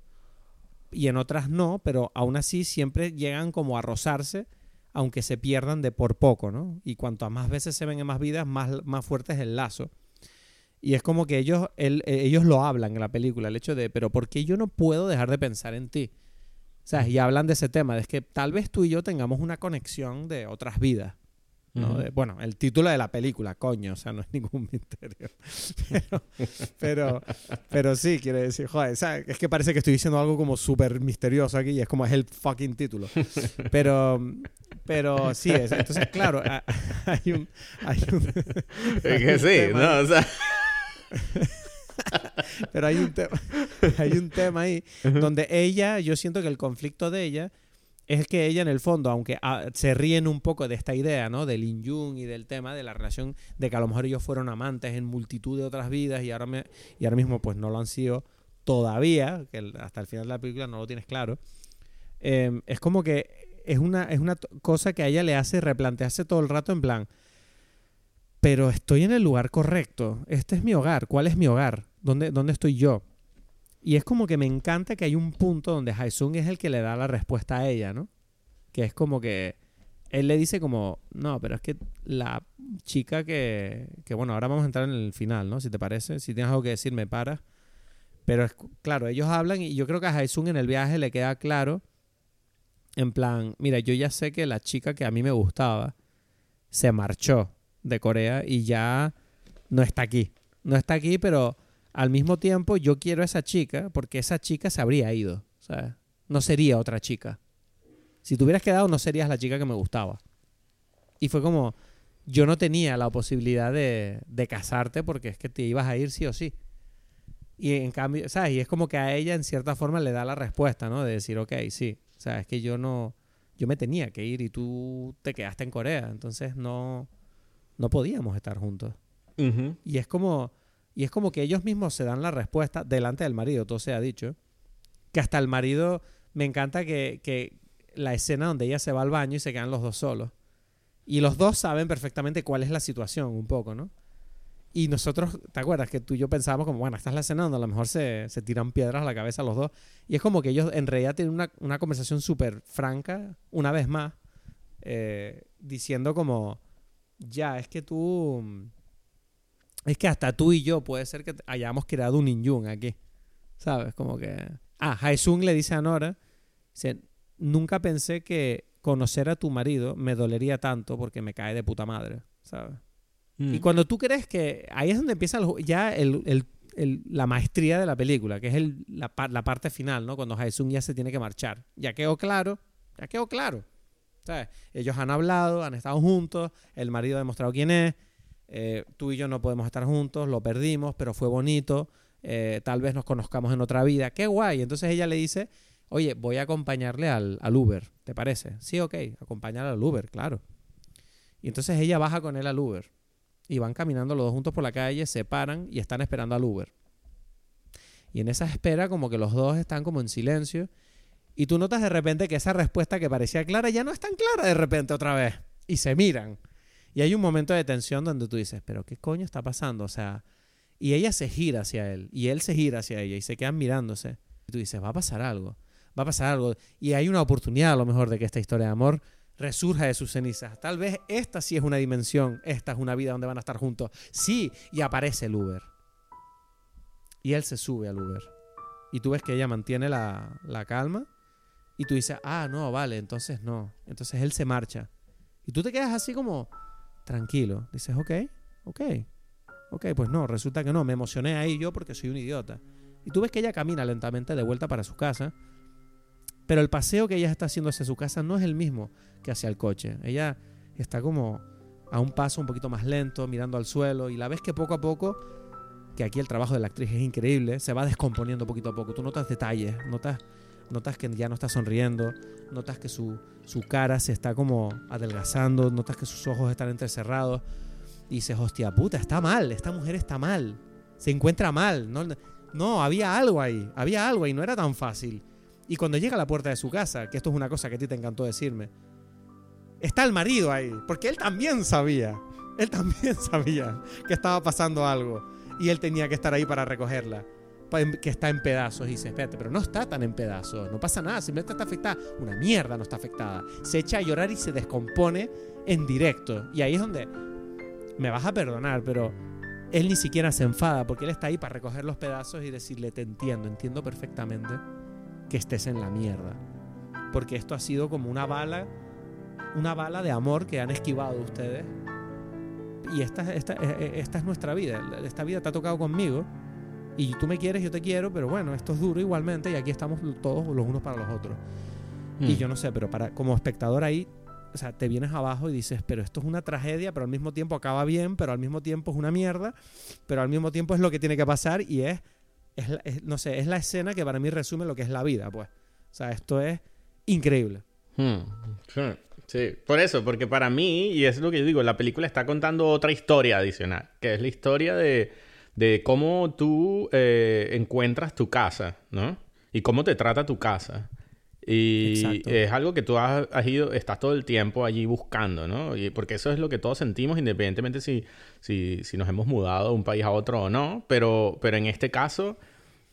y en otras no, pero aún así siempre llegan como a rozarse, aunque se pierdan de por poco, ¿no? Y cuanto más veces se ven en más vidas, más, más fuerte es el lazo. Y es como que ellos, eh, ellos lo hablan en la película, el hecho de, pero ¿por qué yo no puedo dejar de pensar en ti? ¿Sabes? Y hablan de ese tema, de es que tal vez tú y yo tengamos una conexión de otras vidas. Bueno, el título de la película, coño, o sea, no es ningún *laughs* misterio. Pero, pero, pero sí, quiere decir, joder, ¿sabes? es que parece que estoy diciendo algo como súper misterioso aquí y es como es el fucking título. Pero, pero sí, es- entonces, claro, *laughs* hay un... Hay un Es que sí, ¿no? O sea, *laughs* Pero hay un tema, hay un tema ahí donde ella, yo siento que el conflicto de ella es que ella en el fondo, aunque ah, se ríen un poco de esta idea, ¿no? Del Yin Yung y del tema de la relación de que a lo mejor ellos fueron amantes en multitud de otras vidas y ahora, me- y ahora mismo pues no lo han sido todavía, que hasta el final de la película no lo tienes claro. Eh, es como que es una, es una cosa que a ella le hace replantearse todo el rato en plan, pero estoy en el lugar correcto. Este es mi hogar. ¿Cuál es mi hogar? ¿Dónde, dónde estoy yo? Y es como que me encanta que hay un punto donde Haesung es el que le da la respuesta a ella, ¿no? Que es como que él le dice como, no, pero es que la chica que, que bueno, ahora vamos a entrar en el final, ¿no? Si te parece, si tienes algo que decir, me paras. Pero claro, ellos hablan y yo creo que a Haesung en el viaje le queda claro, en plan, mira, yo ya sé que la chica que a mí me gustaba se marchó de Corea y ya no está aquí. No está aquí, pero al mismo tiempo yo quiero a esa chica porque esa chica se habría ido, ¿sabes? No sería otra chica. Si te hubieras quedado no serías la chica que me gustaba. Y fue como, yo no tenía la posibilidad de, de casarte porque es que te ibas a ir sí o sí. Y en cambio, ¿sabes? Y es como que a ella en cierta forma le da la respuesta, ¿no? De decir, ok, sí. O sea, es que yo no, yo me tenía que ir y tú te quedaste en Corea. Entonces no, no podíamos estar juntos. Y es como, y es como que ellos mismos se dan la respuesta delante del marido, todo se ha dicho. Que hasta el marido, me encanta que, que la escena donde ella se va al baño y se quedan los dos solos. Y los dos saben perfectamente cuál es la situación, un poco, ¿no? Y nosotros, ¿te acuerdas? Que tú y yo pensábamos como, bueno, esta es la escena donde a lo mejor se, se tiran piedras a la cabeza los dos. Y es como que ellos en realidad tienen una, una conversación súper franca, una vez más, eh, diciendo como, ya, es que tú... Es que hasta tú y yo puede ser que hayamos creado un Inyun aquí. ¿Sabes? Como que... Ah, Haesung le dice a Nora, dice, nunca pensé que conocer a tu marido me dolería tanto porque me cae de puta madre, ¿sabes? Mm. Y cuando tú crees que ahí es donde empieza el ya el- el- el- la maestría de la película, que es la, la parte final, ¿no? Cuando Haesung ya se tiene que marchar. Ya quedó claro, ya quedó claro. ¿Sabes? Ellos han hablado, han estado juntos, el marido ha demostrado quién es, eh, tú y yo no podemos estar juntos, lo perdimos, pero fue bonito, eh, tal vez nos conozcamos en otra vida, qué guay. Entonces ella le dice, oye, voy a acompañarle al, al Uber, ¿te parece? Sí, ok, acompañar al Uber, claro. Y entonces ella baja con él al Uber y van caminando los dos juntos por la calle, se paran y están esperando al Uber. Y en esa espera como que los dos están como en silencio y tú notas de repente que esa respuesta que parecía clara ya no es tan clara de repente otra vez. Y se miran. Y hay un momento de tensión donde tú dices, pero ¿qué coño está pasando? O sea, y ella se gira hacia él y él se gira hacia ella y se quedan mirándose. Y tú dices, va a pasar algo, va a pasar algo. Y hay una oportunidad a lo mejor de que esta historia de amor resurja de sus cenizas. Tal vez esta sí es una dimensión, esta es una vida donde van a estar juntos. Sí, y aparece el Uber. Y él se sube al Uber. Y tú ves que ella mantiene la, la calma. Y tú dices, ah, no, vale, entonces no. Entonces él se marcha. Y tú te quedas así como tranquilo. Dices, ok, ok. Ok, pues no, resulta que no. Me emocioné ahí yo porque soy un idiota. Y tú ves que ella camina lentamente de vuelta para su casa. Pero el paseo que ella está haciendo hacia su casa no es el mismo que hacia el coche. Ella está como a un paso un poquito más lento, mirando al suelo. Y la ves que poco a poco, que aquí el trabajo de la actriz es increíble, se va descomponiendo poquito a poco. Tú notas detalles, notas, notas que ya no está sonriendo, notas que su, su cara se está como adelgazando, notas que sus ojos están entrecerrados. Y dices, hostia puta, está mal, esta mujer está mal. Se encuentra mal. No, no, había algo ahí, había algo ahí, no era tan fácil. Y cuando llega a la puerta de su casa, que esto es una cosa que a ti te encantó decirme, está el marido ahí, porque él también sabía, él también *laughs* sabía que estaba pasando algo y él tenía que estar ahí para recogerla, que está en pedazos. Y dice, espérate, pero no está tan en pedazos, no pasa nada, simplemente está afectada. Una mierda no está afectada. Se echa a llorar y se descompone en directo. Y ahí es donde me vas a perdonar, pero él ni siquiera se enfada porque él está ahí para recoger los pedazos y decirle, te entiendo, entiendo perfectamente que estés en la mierda. Porque esto ha sido como una bala, una bala de amor que han esquivado ustedes. Y esta, esta, eh, eh, esta es nuestra vida. Esta vida te ha tocado conmigo. Y tú me quieres, yo te quiero, pero bueno, esto es duro igualmente y aquí estamos todos los unos para los otros. Y Mm. yo no sé, pero para como espectador ahí, o sea, te vienes abajo y dices, pero esto es una tragedia, pero al mismo tiempo acaba bien, pero al mismo tiempo es una mierda, pero al mismo tiempo es lo que tiene que pasar y es, es, no sé, es la escena que para mí resume lo que es la vida, pues. O sea, esto es increíble. Hmm, Sí, sí. por eso, porque para mí, y es lo que yo digo, la película está contando otra historia adicional, que es la historia de, de cómo tú eh, encuentras tu casa, ¿no? Y cómo te trata tu casa. Y Exacto. es algo que tú has, has ido, estás todo el tiempo allí buscando, ¿no? Y porque eso es lo que todos sentimos, independientemente si, si, si nos hemos mudado de un país a otro o no. Pero, pero en este caso,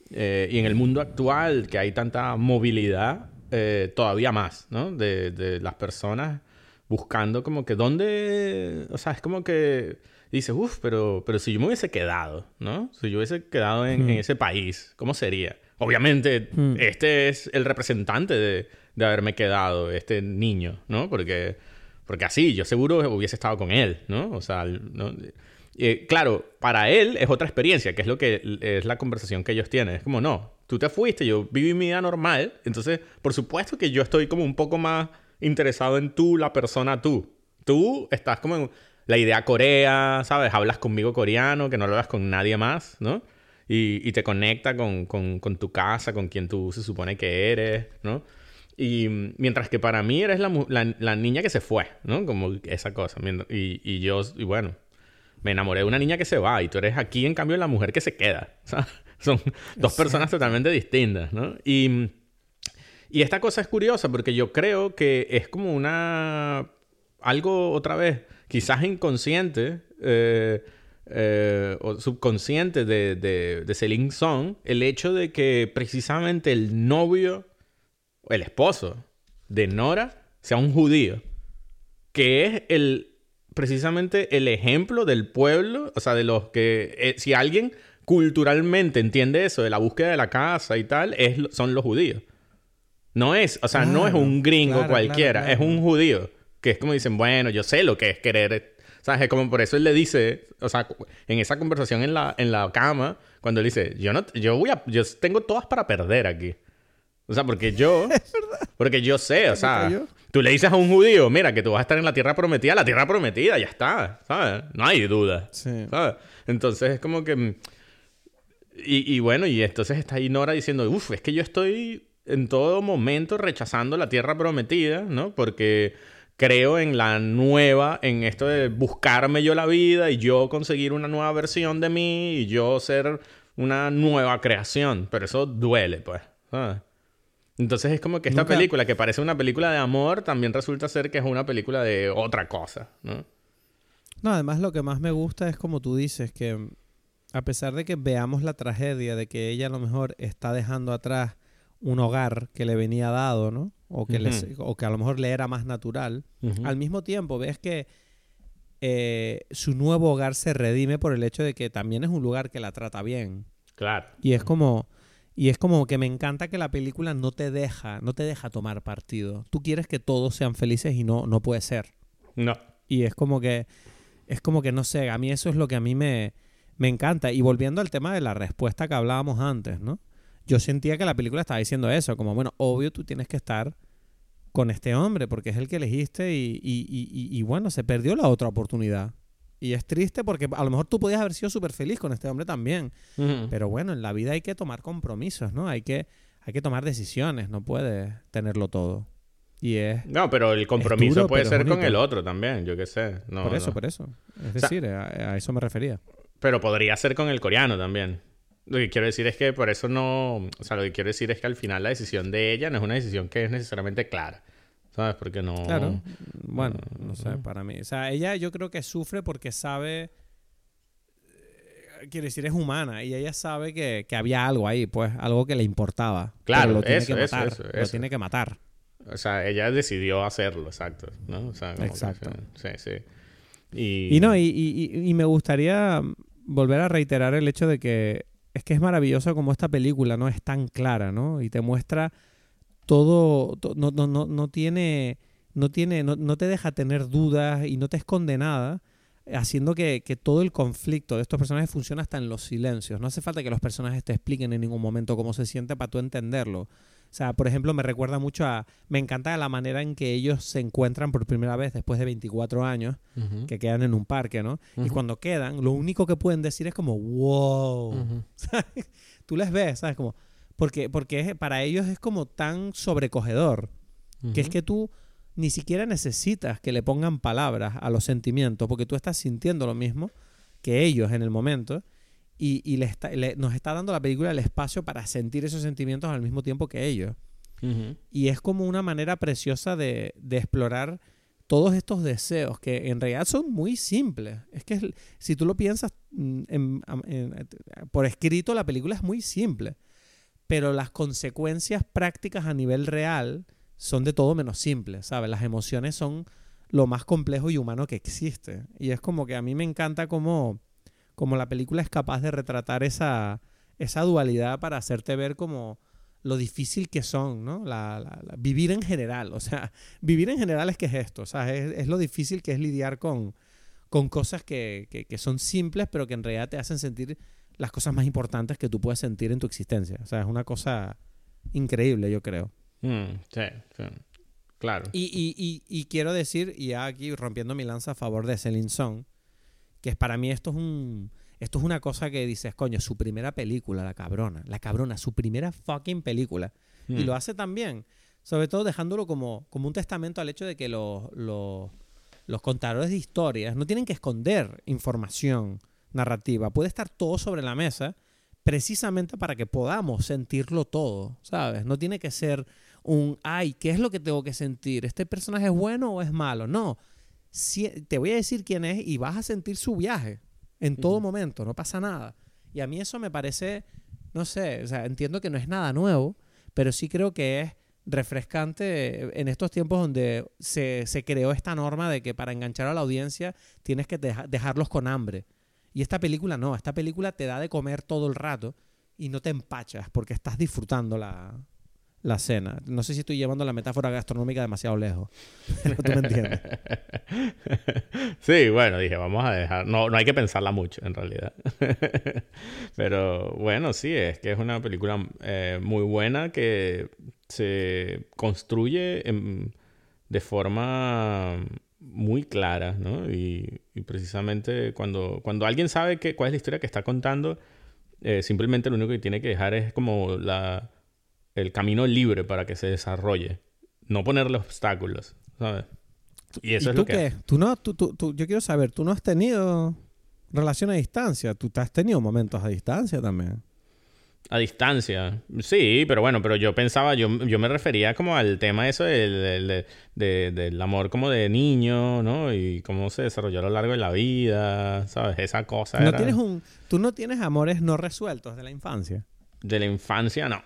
eh, y en el mundo actual, que hay tanta movilidad, eh, todavía más, ¿no? De, de las personas buscando como que dónde... O sea, es como que dices, uff, pero, pero si yo me hubiese quedado, ¿no? Si yo hubiese quedado en, Hmm. en ese país, ¿cómo sería? Obviamente, Hmm. este es el representante de, de haberme quedado, este niño, ¿no? Porque, porque así, yo seguro hubiese estado con él, ¿no? O sea, ¿no? Eh, claro, para él es otra experiencia, que es lo que es la conversación que ellos tienen. Es como, no, tú te fuiste, yo viví mi vida normal, entonces, por supuesto que yo estoy como un poco más interesado en tú, la persona tú. Tú estás como en la idea Corea, ¿sabes? Hablas conmigo coreano, que no hablas con nadie más, ¿no? Y, y te conecta con, con, con tu casa, con quien tú se supone que eres, ¿no? Y mientras que para mí eres la, la, la niña que se fue, ¿no? Como esa cosa. Y, y yo, y bueno, me enamoré de una niña que se va y tú eres aquí, en cambio, la mujer que se queda. *laughs* ¿sabes? Son dos personas totalmente distintas, ¿no? Y, y esta cosa es curiosa porque yo creo que es como una... Algo, otra vez, quizás inconsciente eh, eh, o subconsciente de, de, de Celine Song, el hecho de que precisamente el novio, o el esposo de Nora, sea un judío. Que es el precisamente el ejemplo del pueblo, o sea, de los que... eh, si alguien culturalmente entiende eso, de la búsqueda de la casa y tal, es, son los judíos. No es, o sea, no es un gringo claro, cualquiera, claro, es un judío. Que es como dicen, bueno, yo sé lo que es querer. ¿Sabes? Es como por eso él le dice, o sea, en esa conversación en la, en la cama, cuando él dice, yo no, yo voy a, yo tengo todas para perder aquí. O sea, porque yo, *laughs* porque yo sé, o sea, tú le dices a un judío, mira, que tú vas a estar en la tierra prometida, la tierra prometida, ya está, ¿sabes? No hay duda. Sí. ¿sabes? Entonces es como que... mm, Y, y bueno, y entonces está ahí Nora diciendo, uff, es que yo estoy en todo momento rechazando la tierra prometida, ¿no? Porque creo en la nueva, en esto de buscarme yo la vida y yo conseguir una nueva versión de mí y yo ser una nueva creación. Pero eso duele, pues, ¿sabes? Entonces es como que esta Nunca- película, que parece una película de amor, también resulta ser que es una película de otra cosa, ¿no? No, además lo que más me gusta es como tú dices, que a pesar de que veamos la tragedia de que ella a lo mejor está dejando atrás un hogar que le venía dado, ¿no? O que, les- o que a lo mejor le era más natural, al mismo tiempo ves que eh, su nuevo hogar se redime por el hecho de que también es un lugar que la trata bien. Claro. Y es como... Y es como que me encanta que la película no te deja, no te deja tomar partido. Tú quieres que todos sean felices y no, no puede ser. No. Y es como que, es como que no sé, a mí eso es lo que a mí me, me encanta. Y volviendo al tema de la respuesta que hablábamos antes, ¿no? Yo sentía que la película estaba diciendo eso, como, bueno, obvio tú tienes que estar con este hombre porque es el que elegiste y, y, y, y- bueno, se perdió la otra oportunidad. Y es triste porque a lo mejor tú podías haber sido súper feliz con este hombre también. Pero bueno, en la vida hay que tomar compromisos, ¿no? Hay que, hay que tomar decisiones, no puedes tenerlo todo. Y es... No, pero el compromiso duro, puede ser con el otro también, yo qué sé. No, por eso, no. por eso. Es sea- decir, a, a eso me refería. Pero podría ser con el coreano también. Lo que quiero decir es que por eso no... O sea, lo que quiero decir es que al final la decisión de ella no es una decisión que es necesariamente clara. ¿Sabes? Porque no... Claro. Bueno, no sé, para mí. O sea, ella yo creo que sufre porque sabe. eh, Quiere decir, es humana y ella sabe que, que había algo ahí, pues, algo que le importaba. Claro, lo tiene eso, que eso, matar. eso, Lo eso. tiene que matar. O sea, ella decidió hacerlo, exacto. ¿no? O sea, como que Exacto. sí, sí. Y... Y no, y- y- y me gustaría volver a reiterar el hecho de que es que es maravilloso como esta película no es tan clara, ¿no? Y te muestra todo, to- no, no, no, no tiene, no tiene, no, no te deja tener dudas y no te esconde nada, haciendo que, que todo el conflicto de estos personajes funcione hasta en los silencios. No hace falta que los personajes te expliquen en ningún momento cómo se siente para tú entenderlo. O sea, por ejemplo, me recuerda mucho a... Me encanta la manera en que ellos se encuentran por primera vez después de 24 años, que quedan en un parque, ¿no? Y cuando quedan, lo único que pueden decir es como, wow. *laughs* Tú les ves, ¿sabes? Como, porque, porque para ellos es como tan sobrecogedor que es que tú ni siquiera necesitas que le pongan palabras a los sentimientos, porque tú estás sintiendo lo mismo que ellos en el momento y, y le está- le- nos está dando la película el espacio para sentir esos sentimientos al mismo tiempo que ellos. Y es como una manera preciosa de, de explorar todos estos deseos que en realidad son muy simples. Es que si tú lo piensas mm, en- en- por escrito, la película es muy simple. Pero las consecuencias prácticas a nivel real son de todo menos simples, ¿sabes? Las emociones son lo más complejo y humano que existe. Y es como que a mí me encanta cómo, cómo la película es capaz de retratar esa, esa dualidad para hacerte ver como lo difícil que son, ¿no? La, la- la- vivir en general, o sea, *laughs* vivir en general es que es esto, o sea, es, es lo difícil que es lidiar con, con cosas que, que- que son simples, pero que en realidad te hacen sentir las cosas más importantes que tú puedes sentir en tu existencia. O sea, es una cosa increíble, yo creo. Mm, sí, sí. Claro. Y, y- y- y quiero decir, y ya aquí rompiendo mi lanza a favor de Celine Song, que es para mí esto es un esto es una cosa que dices, coño, su primera película, la cabrona, la cabrona, su primera fucking película. Y Mm. lo hace también, sobre todo dejándolo como, como un testamento al hecho de que los, los, los contadores de historias no tienen que esconder información narrativa, puede estar todo sobre la mesa precisamente para que podamos sentirlo todo, ¿sabes? No tiene que ser un, ay, ¿qué es lo que tengo que sentir? ¿Este personaje es bueno o es malo? No, Si- te voy a decir quién es y vas a sentir su viaje en todo momento, no pasa nada. Y a mí eso me parece, no sé, o sea, entiendo que no es nada nuevo, pero sí creo que es refrescante en estos tiempos donde se, se creó esta norma de que para enganchar a la audiencia tienes que deja- dejarlos con hambre. Y esta película no, esta película te da de comer todo el rato y no te empachas porque estás disfrutando la, la cena. No sé si estoy llevando la metáfora gastronómica demasiado lejos, *laughs* pero. *laughs* Sí, bueno, dije, vamos a dejar. No, no hay que pensarla mucho, en realidad. *laughs* Pero bueno, sí, es que es una película eh, muy buena que se construye de forma muy clara, ¿no? Y, y precisamente cuando, cuando alguien sabe que, cuál es la historia que está contando, eh, simplemente lo único que tiene que dejar es como la, el camino libre para que se desarrolle. No ponerle obstáculos, ¿sabes? Y eso ¿Y es tú lo que... qué? ¿Tú no, tú, tú- tú- yo quiero saber, ¿tú no has tenido relación a distancia? ¿Tú te has tenido momentos a distancia también? A distancia. Sí, pero bueno, pero yo pensaba, yo, yo me refería como al tema eso del, del, de- de- del amor como de niño, ¿no? Y cómo se desarrolló a lo largo de la vida, ¿sabes? Esa cosa ¿No era- tienes un, ¿Tú no tienes amores no resueltos de la infancia? de la infancia, no.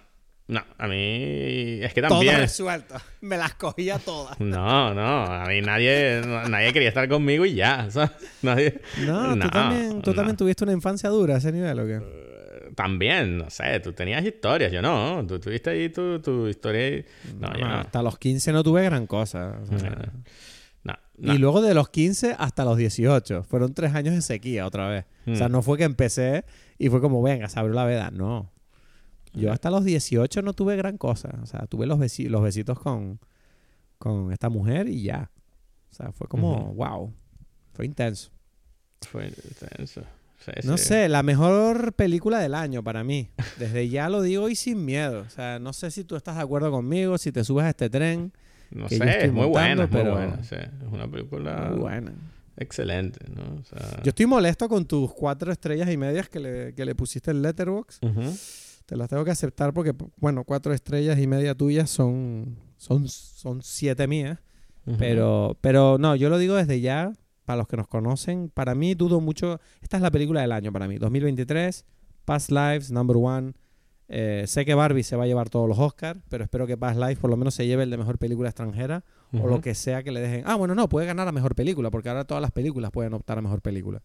No, a mí es que Todo también... *laughs* resuelto. Me las cogía todas. No, no, a mí nadie, nadie quería estar conmigo y ya. No, No, tú, también, tú no. también tuviste una infancia dura a ese nivel, ¿o qué? También, no sé, tú tenías historias, yo no. Tú tuviste ahí tu, tu historia y... No, yo No, no. Hasta los 15 no tuve gran cosa. o sea. No, no. Y luego de los 15 hasta los 18. Fueron tres años de sequía otra vez. O sea, Mm. no fue que empecé y fue como, venga, se abrió la veda. No. Yo hasta los 18 no tuve gran cosa. O sea, tuve los, besi- los besitos con, con esta mujer y ya. O sea, fue como, wow. Fue intenso. Fue intenso. No sé, la mejor película del año para mí. Desde ya lo digo y sin miedo. O sea, no sé si tú estás de acuerdo conmigo, si te subes a este tren. No sé, es muy buena, es pero- muy buena. sí. Es una película Muy buena. excelente, ¿no? O sea... Yo estoy molesto con tus cuatro estrellas y medias que le, que le pusiste en Letterboxd. Ujú. Te las tengo que aceptar porque, bueno, cuatro estrellas y media tuyas son, son, son siete mías. Pero, pero no, yo lo digo desde ya, para los que nos conocen. Para mí, dudo mucho. Esta es la película del año para mí. 2023, Past Lives, Number One. Eh, sé que Barbie se va a llevar todos los Oscars, pero espero que Past Lives por lo menos se lleve el de mejor película extranjera o lo que sea que le dejen. Ah, bueno, no, puede ganar a mejor película, porque ahora todas las películas pueden optar a mejor película.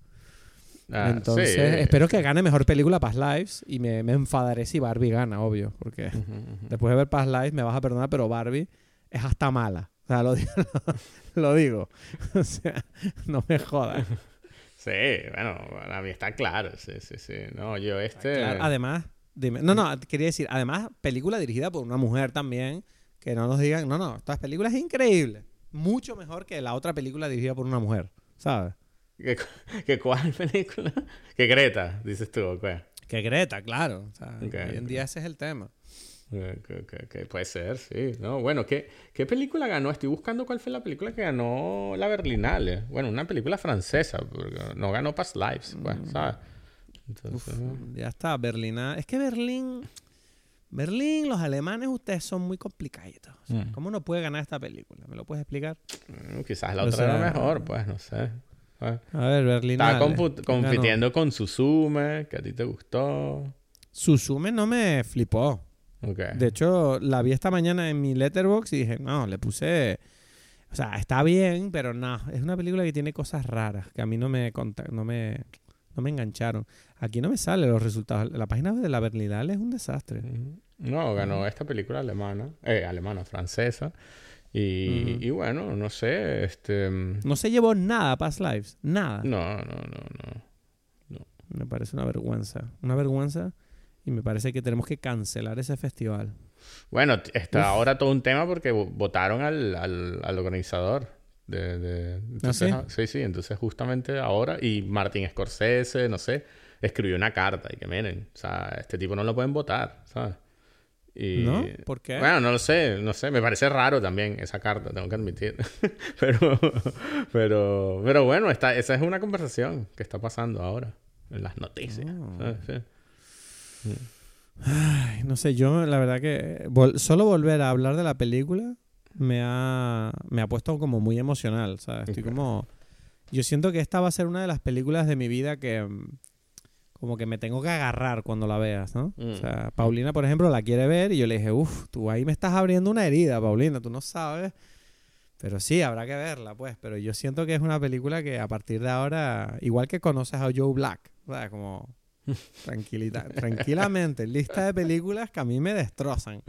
Ah, Entonces, sí. espero que gane mejor película Past Lives y me, me enfadaré si Barbie gana, obvio, porque después de ver Past Lives me vas a perdonar, pero Barbie es hasta mala. O sea, lo digo. *laughs* lo digo. *laughs* O sea, no me jodas. Sí, bueno, a mí está claro. Sí, sí, sí. No, yo este. Claro, además, dime. No, no, quería decir, además, película dirigida por una mujer también, que no nos digan, no, no, esta película es increíble. Mucho mejor que la otra película dirigida por una mujer, ¿sabes? ¿Que, *laughs* que cuál *laughs* película? que Greta, dices tú, ¿o qué? Que Greta, claro. O sea, Ok, hoy en día ese es el tema. Que- puede ser, sí. No, bueno, ¿qué, ¿qué película ganó? Estoy buscando cuál fue la película que ganó la Berlinale. Bueno, una película francesa, porque no ganó Past Lives, pues, ¿sabes? Entonces, Ya está, Berlina. Es que Berlín. Berlín, los alemanes, ustedes son muy complicaditos. O sea, Mm. ¿Cómo no puede ganar esta película? ¿Me lo puedes explicar? mm, quizás la O otra sea, era mejor, pues, no sé. ¿Sabes? A ver, compu- compitiendo con Suzume, que a ti te gustó. Susume no me flipó. De hecho, la vi esta mañana en mi letterbox y dije, no, le puse. O sea, está bien, pero no. Es una película que tiene cosas raras que a mí no me, no me, no me engancharon. Aquí no me salen los resultados. La página de la Berlinale es un desastre. No, ganó esta película alemana, eh, alemana, francesa. Y, y bueno, no sé, este... mm, No se llevó nada Past Lives. Nada. No, no, no, no. Me parece una vergüenza. Una vergüenza. Y me parece que tenemos que cancelar ese festival. Bueno, está ahora todo un tema porque vo- votaron al, al, al organizador. De, de- entonces, sí? ah, sí, sí. Entonces justamente ahora, y Martin Scorsese, no sé, escribió una carta y que miren, o sea, este tipo no lo pueden votar, ¿sabes? Y, ¿No? ¿Por qué? Bueno, no lo sé, no sé, me parece raro también esa carta, tengo que admitir. *laughs* pero, pero, pero bueno, está, esa es una conversación que está pasando ahora en las noticias. Oh. Ay, no sé, yo la verdad que vol- solo volver a hablar de la película me ha, me ha puesto como muy emocional, ¿sabes? Estoy como... Yo siento que esta va a ser una de las películas de mi vida que como que me tengo que agarrar cuando la veas, ¿no? Mm. O sea, Paulina, por ejemplo, la quiere ver y yo le dije, uff, tú ahí me estás abriendo una herida, Paulina, tú no sabes. Pero sí, habrá que verla, pues. Pero yo siento que es una película que a partir de ahora, igual que conoces a Joe Black, ¿sabes? Como *laughs* tranquilita, tranquilamente, lista de películas que a mí me destrozan.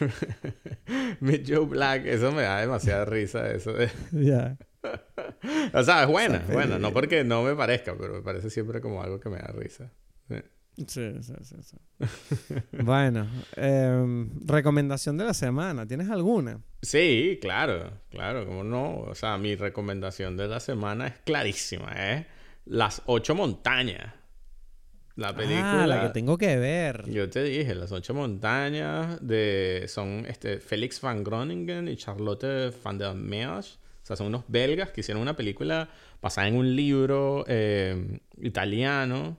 *laughs* Mick Joe Black, eso me da demasiada risa. Eso de- *laughs* Ya. O sea, es buena, es buena. No porque no me parezca, pero me parece siempre como algo que me da risa. Sí. Sí, sí, sí, *laughs* bueno, em, recomendación de la semana. ¿Tienes alguna? Sí, claro, claro, como no. O sea, mi recomendación de la semana es clarísima, ¿eh? Las ocho montañas. La película. Ah, la que tengo que ver. Yo te dije, las ocho montañas de son este Félix van Groningen y Charlotte van der Meers. O sea, son unos belgas que hicieron una película basada en un libro eh, italiano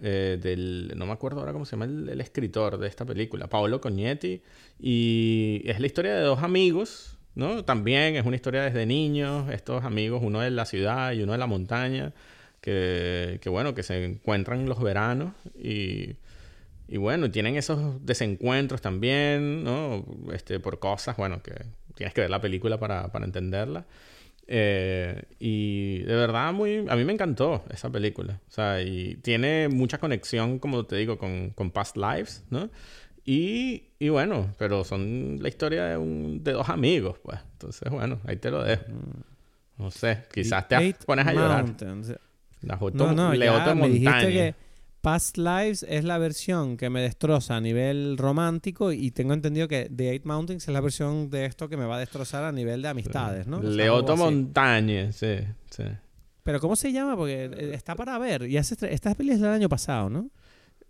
eh, del... No me acuerdo ahora cómo se llama el, escritor de esta película, Paolo Cognetti. Y es la historia de dos amigos, ¿no? También es una historia desde niños, estos amigos, uno de la ciudad y uno de la montaña, que, que bueno, que se encuentran en los veranos y... Y bueno, tienen esos desencuentros también, ¿no? Este, por cosas, bueno, que tienes que ver la película para, para entenderla. Eh, y de verdad, muy, a mí me encantó esa película. O sea, y tiene mucha conexión, como te digo, con, con Past Lives, ¿no? Y, y bueno, pero son la historia de, un, de dos amigos, pues. Entonces, bueno, ahí te lo dejo. No sé, quizás te Eight pones a llorar. Mountains. Las ocho, No, ya me dijiste que Past Lives es la versión que me destroza a nivel romántico y tengo entendido que The Eight Mountains es la versión de esto que me va a destrozar a nivel de amistades, ¿no? O sea, Leoto. Montaña, sí, sí. Pero ¿cómo se llama? Porque eh, está para ver. Y hace esta peli es del año pasado, ¿no?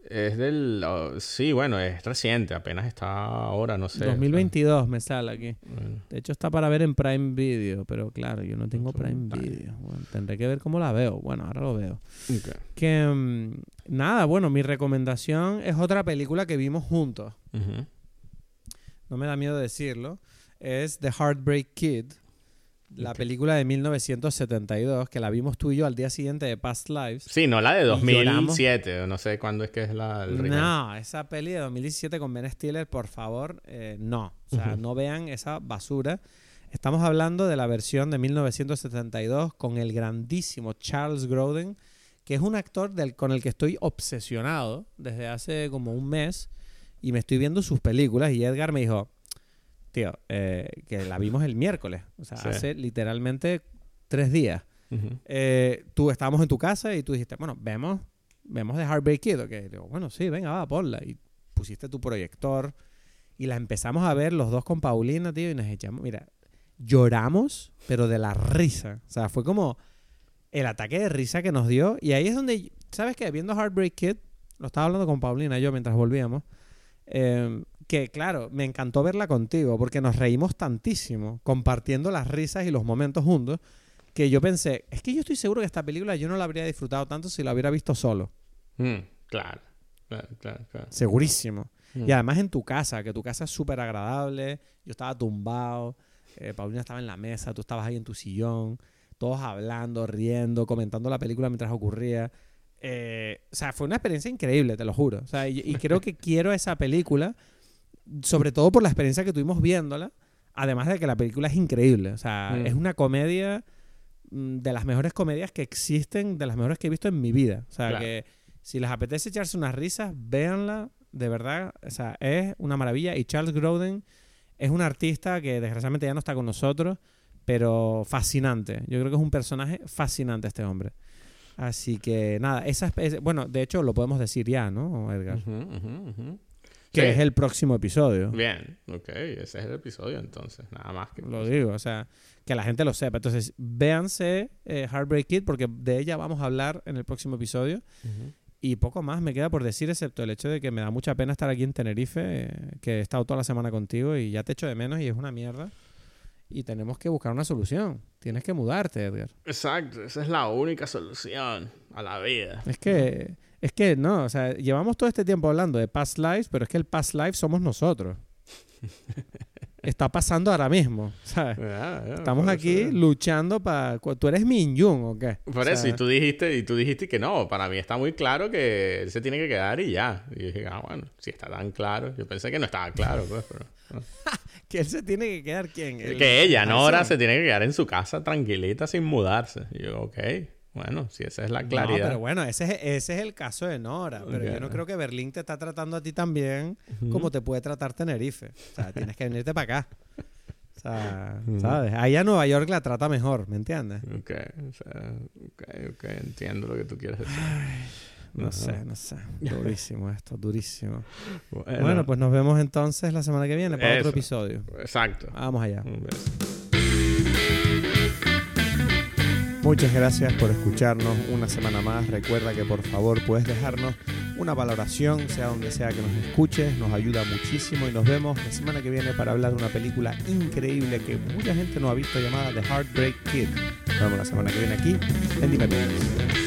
Es del... oh, sí, bueno, es reciente, apenas está ahora, no sé. 2022 me sale aquí. Bueno, De hecho está para ver en Prime Video, pero claro, yo no tengo Prime. Video. Bueno, tendré que ver cómo la veo. Bueno, ahora lo veo. Que mm, nada, bueno, mi recomendación es otra película que vimos juntos. No me da miedo decirlo. Es The Heartbreak Kid, la película de 1972 que la vimos tú y yo al día siguiente de Past Lives. Sí, no la de Y lloramos. 2007, o no sé cuándo es que es la, el remake. No, esa peli de 2017 con Ben Stiller, por favor, eh, no. O sea, no vean esa basura. Estamos hablando de la versión de 1972 con el grandísimo Charles Grodin, que es un actor del, con el que estoy obsesionado desde hace como un mes y me estoy viendo sus películas y Edgar me dijo, tío, eh, que la vimos el miércoles, o sea, Sí. hace literalmente tres días. Eh, tú estábamos en tu casa y tú dijiste, bueno, vemos, vemos de Heartbreak Kid. Y digo, bueno, sí, venga, va, ponla. Y pusiste tu proyector y la empezamos a ver los dos con Paulina, tío, y nos echamos, mira, lloramos, pero de la risa. O sea, fue como el ataque de risa que nos dio. Y ahí es donde, ¿sabes qué? Viendo Heartbreak Kid, lo estaba hablando con Paulina yo mientras volvíamos, eh, que claro, me encantó verla contigo porque nos reímos tantísimo compartiendo las risas y los momentos juntos que yo pensé, es que yo estoy seguro que esta película yo no la habría disfrutado tanto si la hubiera visto solo. Mm, claro. Claro, claro, claro. Segurísimo. Mm. Y además en tu casa, que tu casa es súper agradable. Yo estaba tumbado, eh, Paulina estaba en la mesa, tú estabas ahí en tu sillón, todos hablando, riendo, comentando la película mientras ocurría. Eh, o sea, fue una experiencia increíble, te lo juro. O sea, y, y creo que quiero esa película, sobre todo por la experiencia que tuvimos viéndola, además de que la película es increíble. O sea, Mm. es una comedia mm, de las mejores comedias que existen, de las mejores que he visto en mi vida. O sea, Claro. que si les apetece echarse unas risas, véanla. De verdad, o sea, es una maravilla. Y Charles Grodin es un artista que desgraciadamente ya no está con nosotros, pero fascinante. Yo creo que es un personaje fascinante este hombre. Así que nada, esa es, bueno, de hecho lo podemos decir ya, ¿no, Edgar? Ujú, ujú, ujú. Que Sí. es el próximo episodio. Bien, ok, ese es el episodio entonces, nada más que... Lo digo, o sea, que la gente lo sepa. Entonces, véanse eh, Heartbreak Kid porque de ella vamos a hablar en el próximo episodio. Ujú. Y poco más me queda por decir, excepto el hecho de que me da mucha pena estar aquí en Tenerife, eh, que he estado toda la semana contigo y ya te echo de menos y es una mierda. Y tenemos que buscar una solución. Tienes que mudarte, Edgar. Exacto, esa es la única solución a la vida. Es que, es que no, o sea, llevamos todo este tiempo hablando de past lives, pero es que el past life somos nosotros. *laughs* Está pasando ahora mismo, ¿sabes? Ya, ya, Estamos aquí eso- luchando para... ¿Tú eres Min Jung o qué? Por O eso, y tú dijiste, y tú dijiste que no, para mí está muy claro que él se tiene que quedar y ya. Y yo dije, ah, bueno, si está tan claro. Yo pensé que no estaba claro, pues, pero... no. *laughs* Que él se tiene que quedar, ¿quién? El- que ella, Nora, se tiene que quedar en su casa tranquilita sin mudarse. Y yo, ok, bueno, si esa es la No, claridad. pero bueno, ese es, ese es el caso de Nora. Pero yo no creo que Berlín te está tratando a ti tan bien como te puede tratar Tenerife. O sea, tienes que venirte para acá. O sea, Ujú. ¿sabes? Allá Nueva York la trata mejor, ¿me entiendes? Ok, o sea, ok, ok, entiendo lo que tú quieres decir. No sé, no sé. Durísimo esto, durísimo. Bueno, Bueno, pues nos vemos entonces la semana que viene para otro episodio. Exacto. Vamos allá. Un beso. Muchas gracias por escucharnos una semana más. Recuerda que por favor puedes dejarnos una valoración, sea donde sea que nos escuches, nos ayuda muchísimo y nos vemos la semana que viene para hablar de una película increíble que mucha gente no ha visto llamada The Heartbreak Kid. Nos vemos la semana que viene aquí en Dime.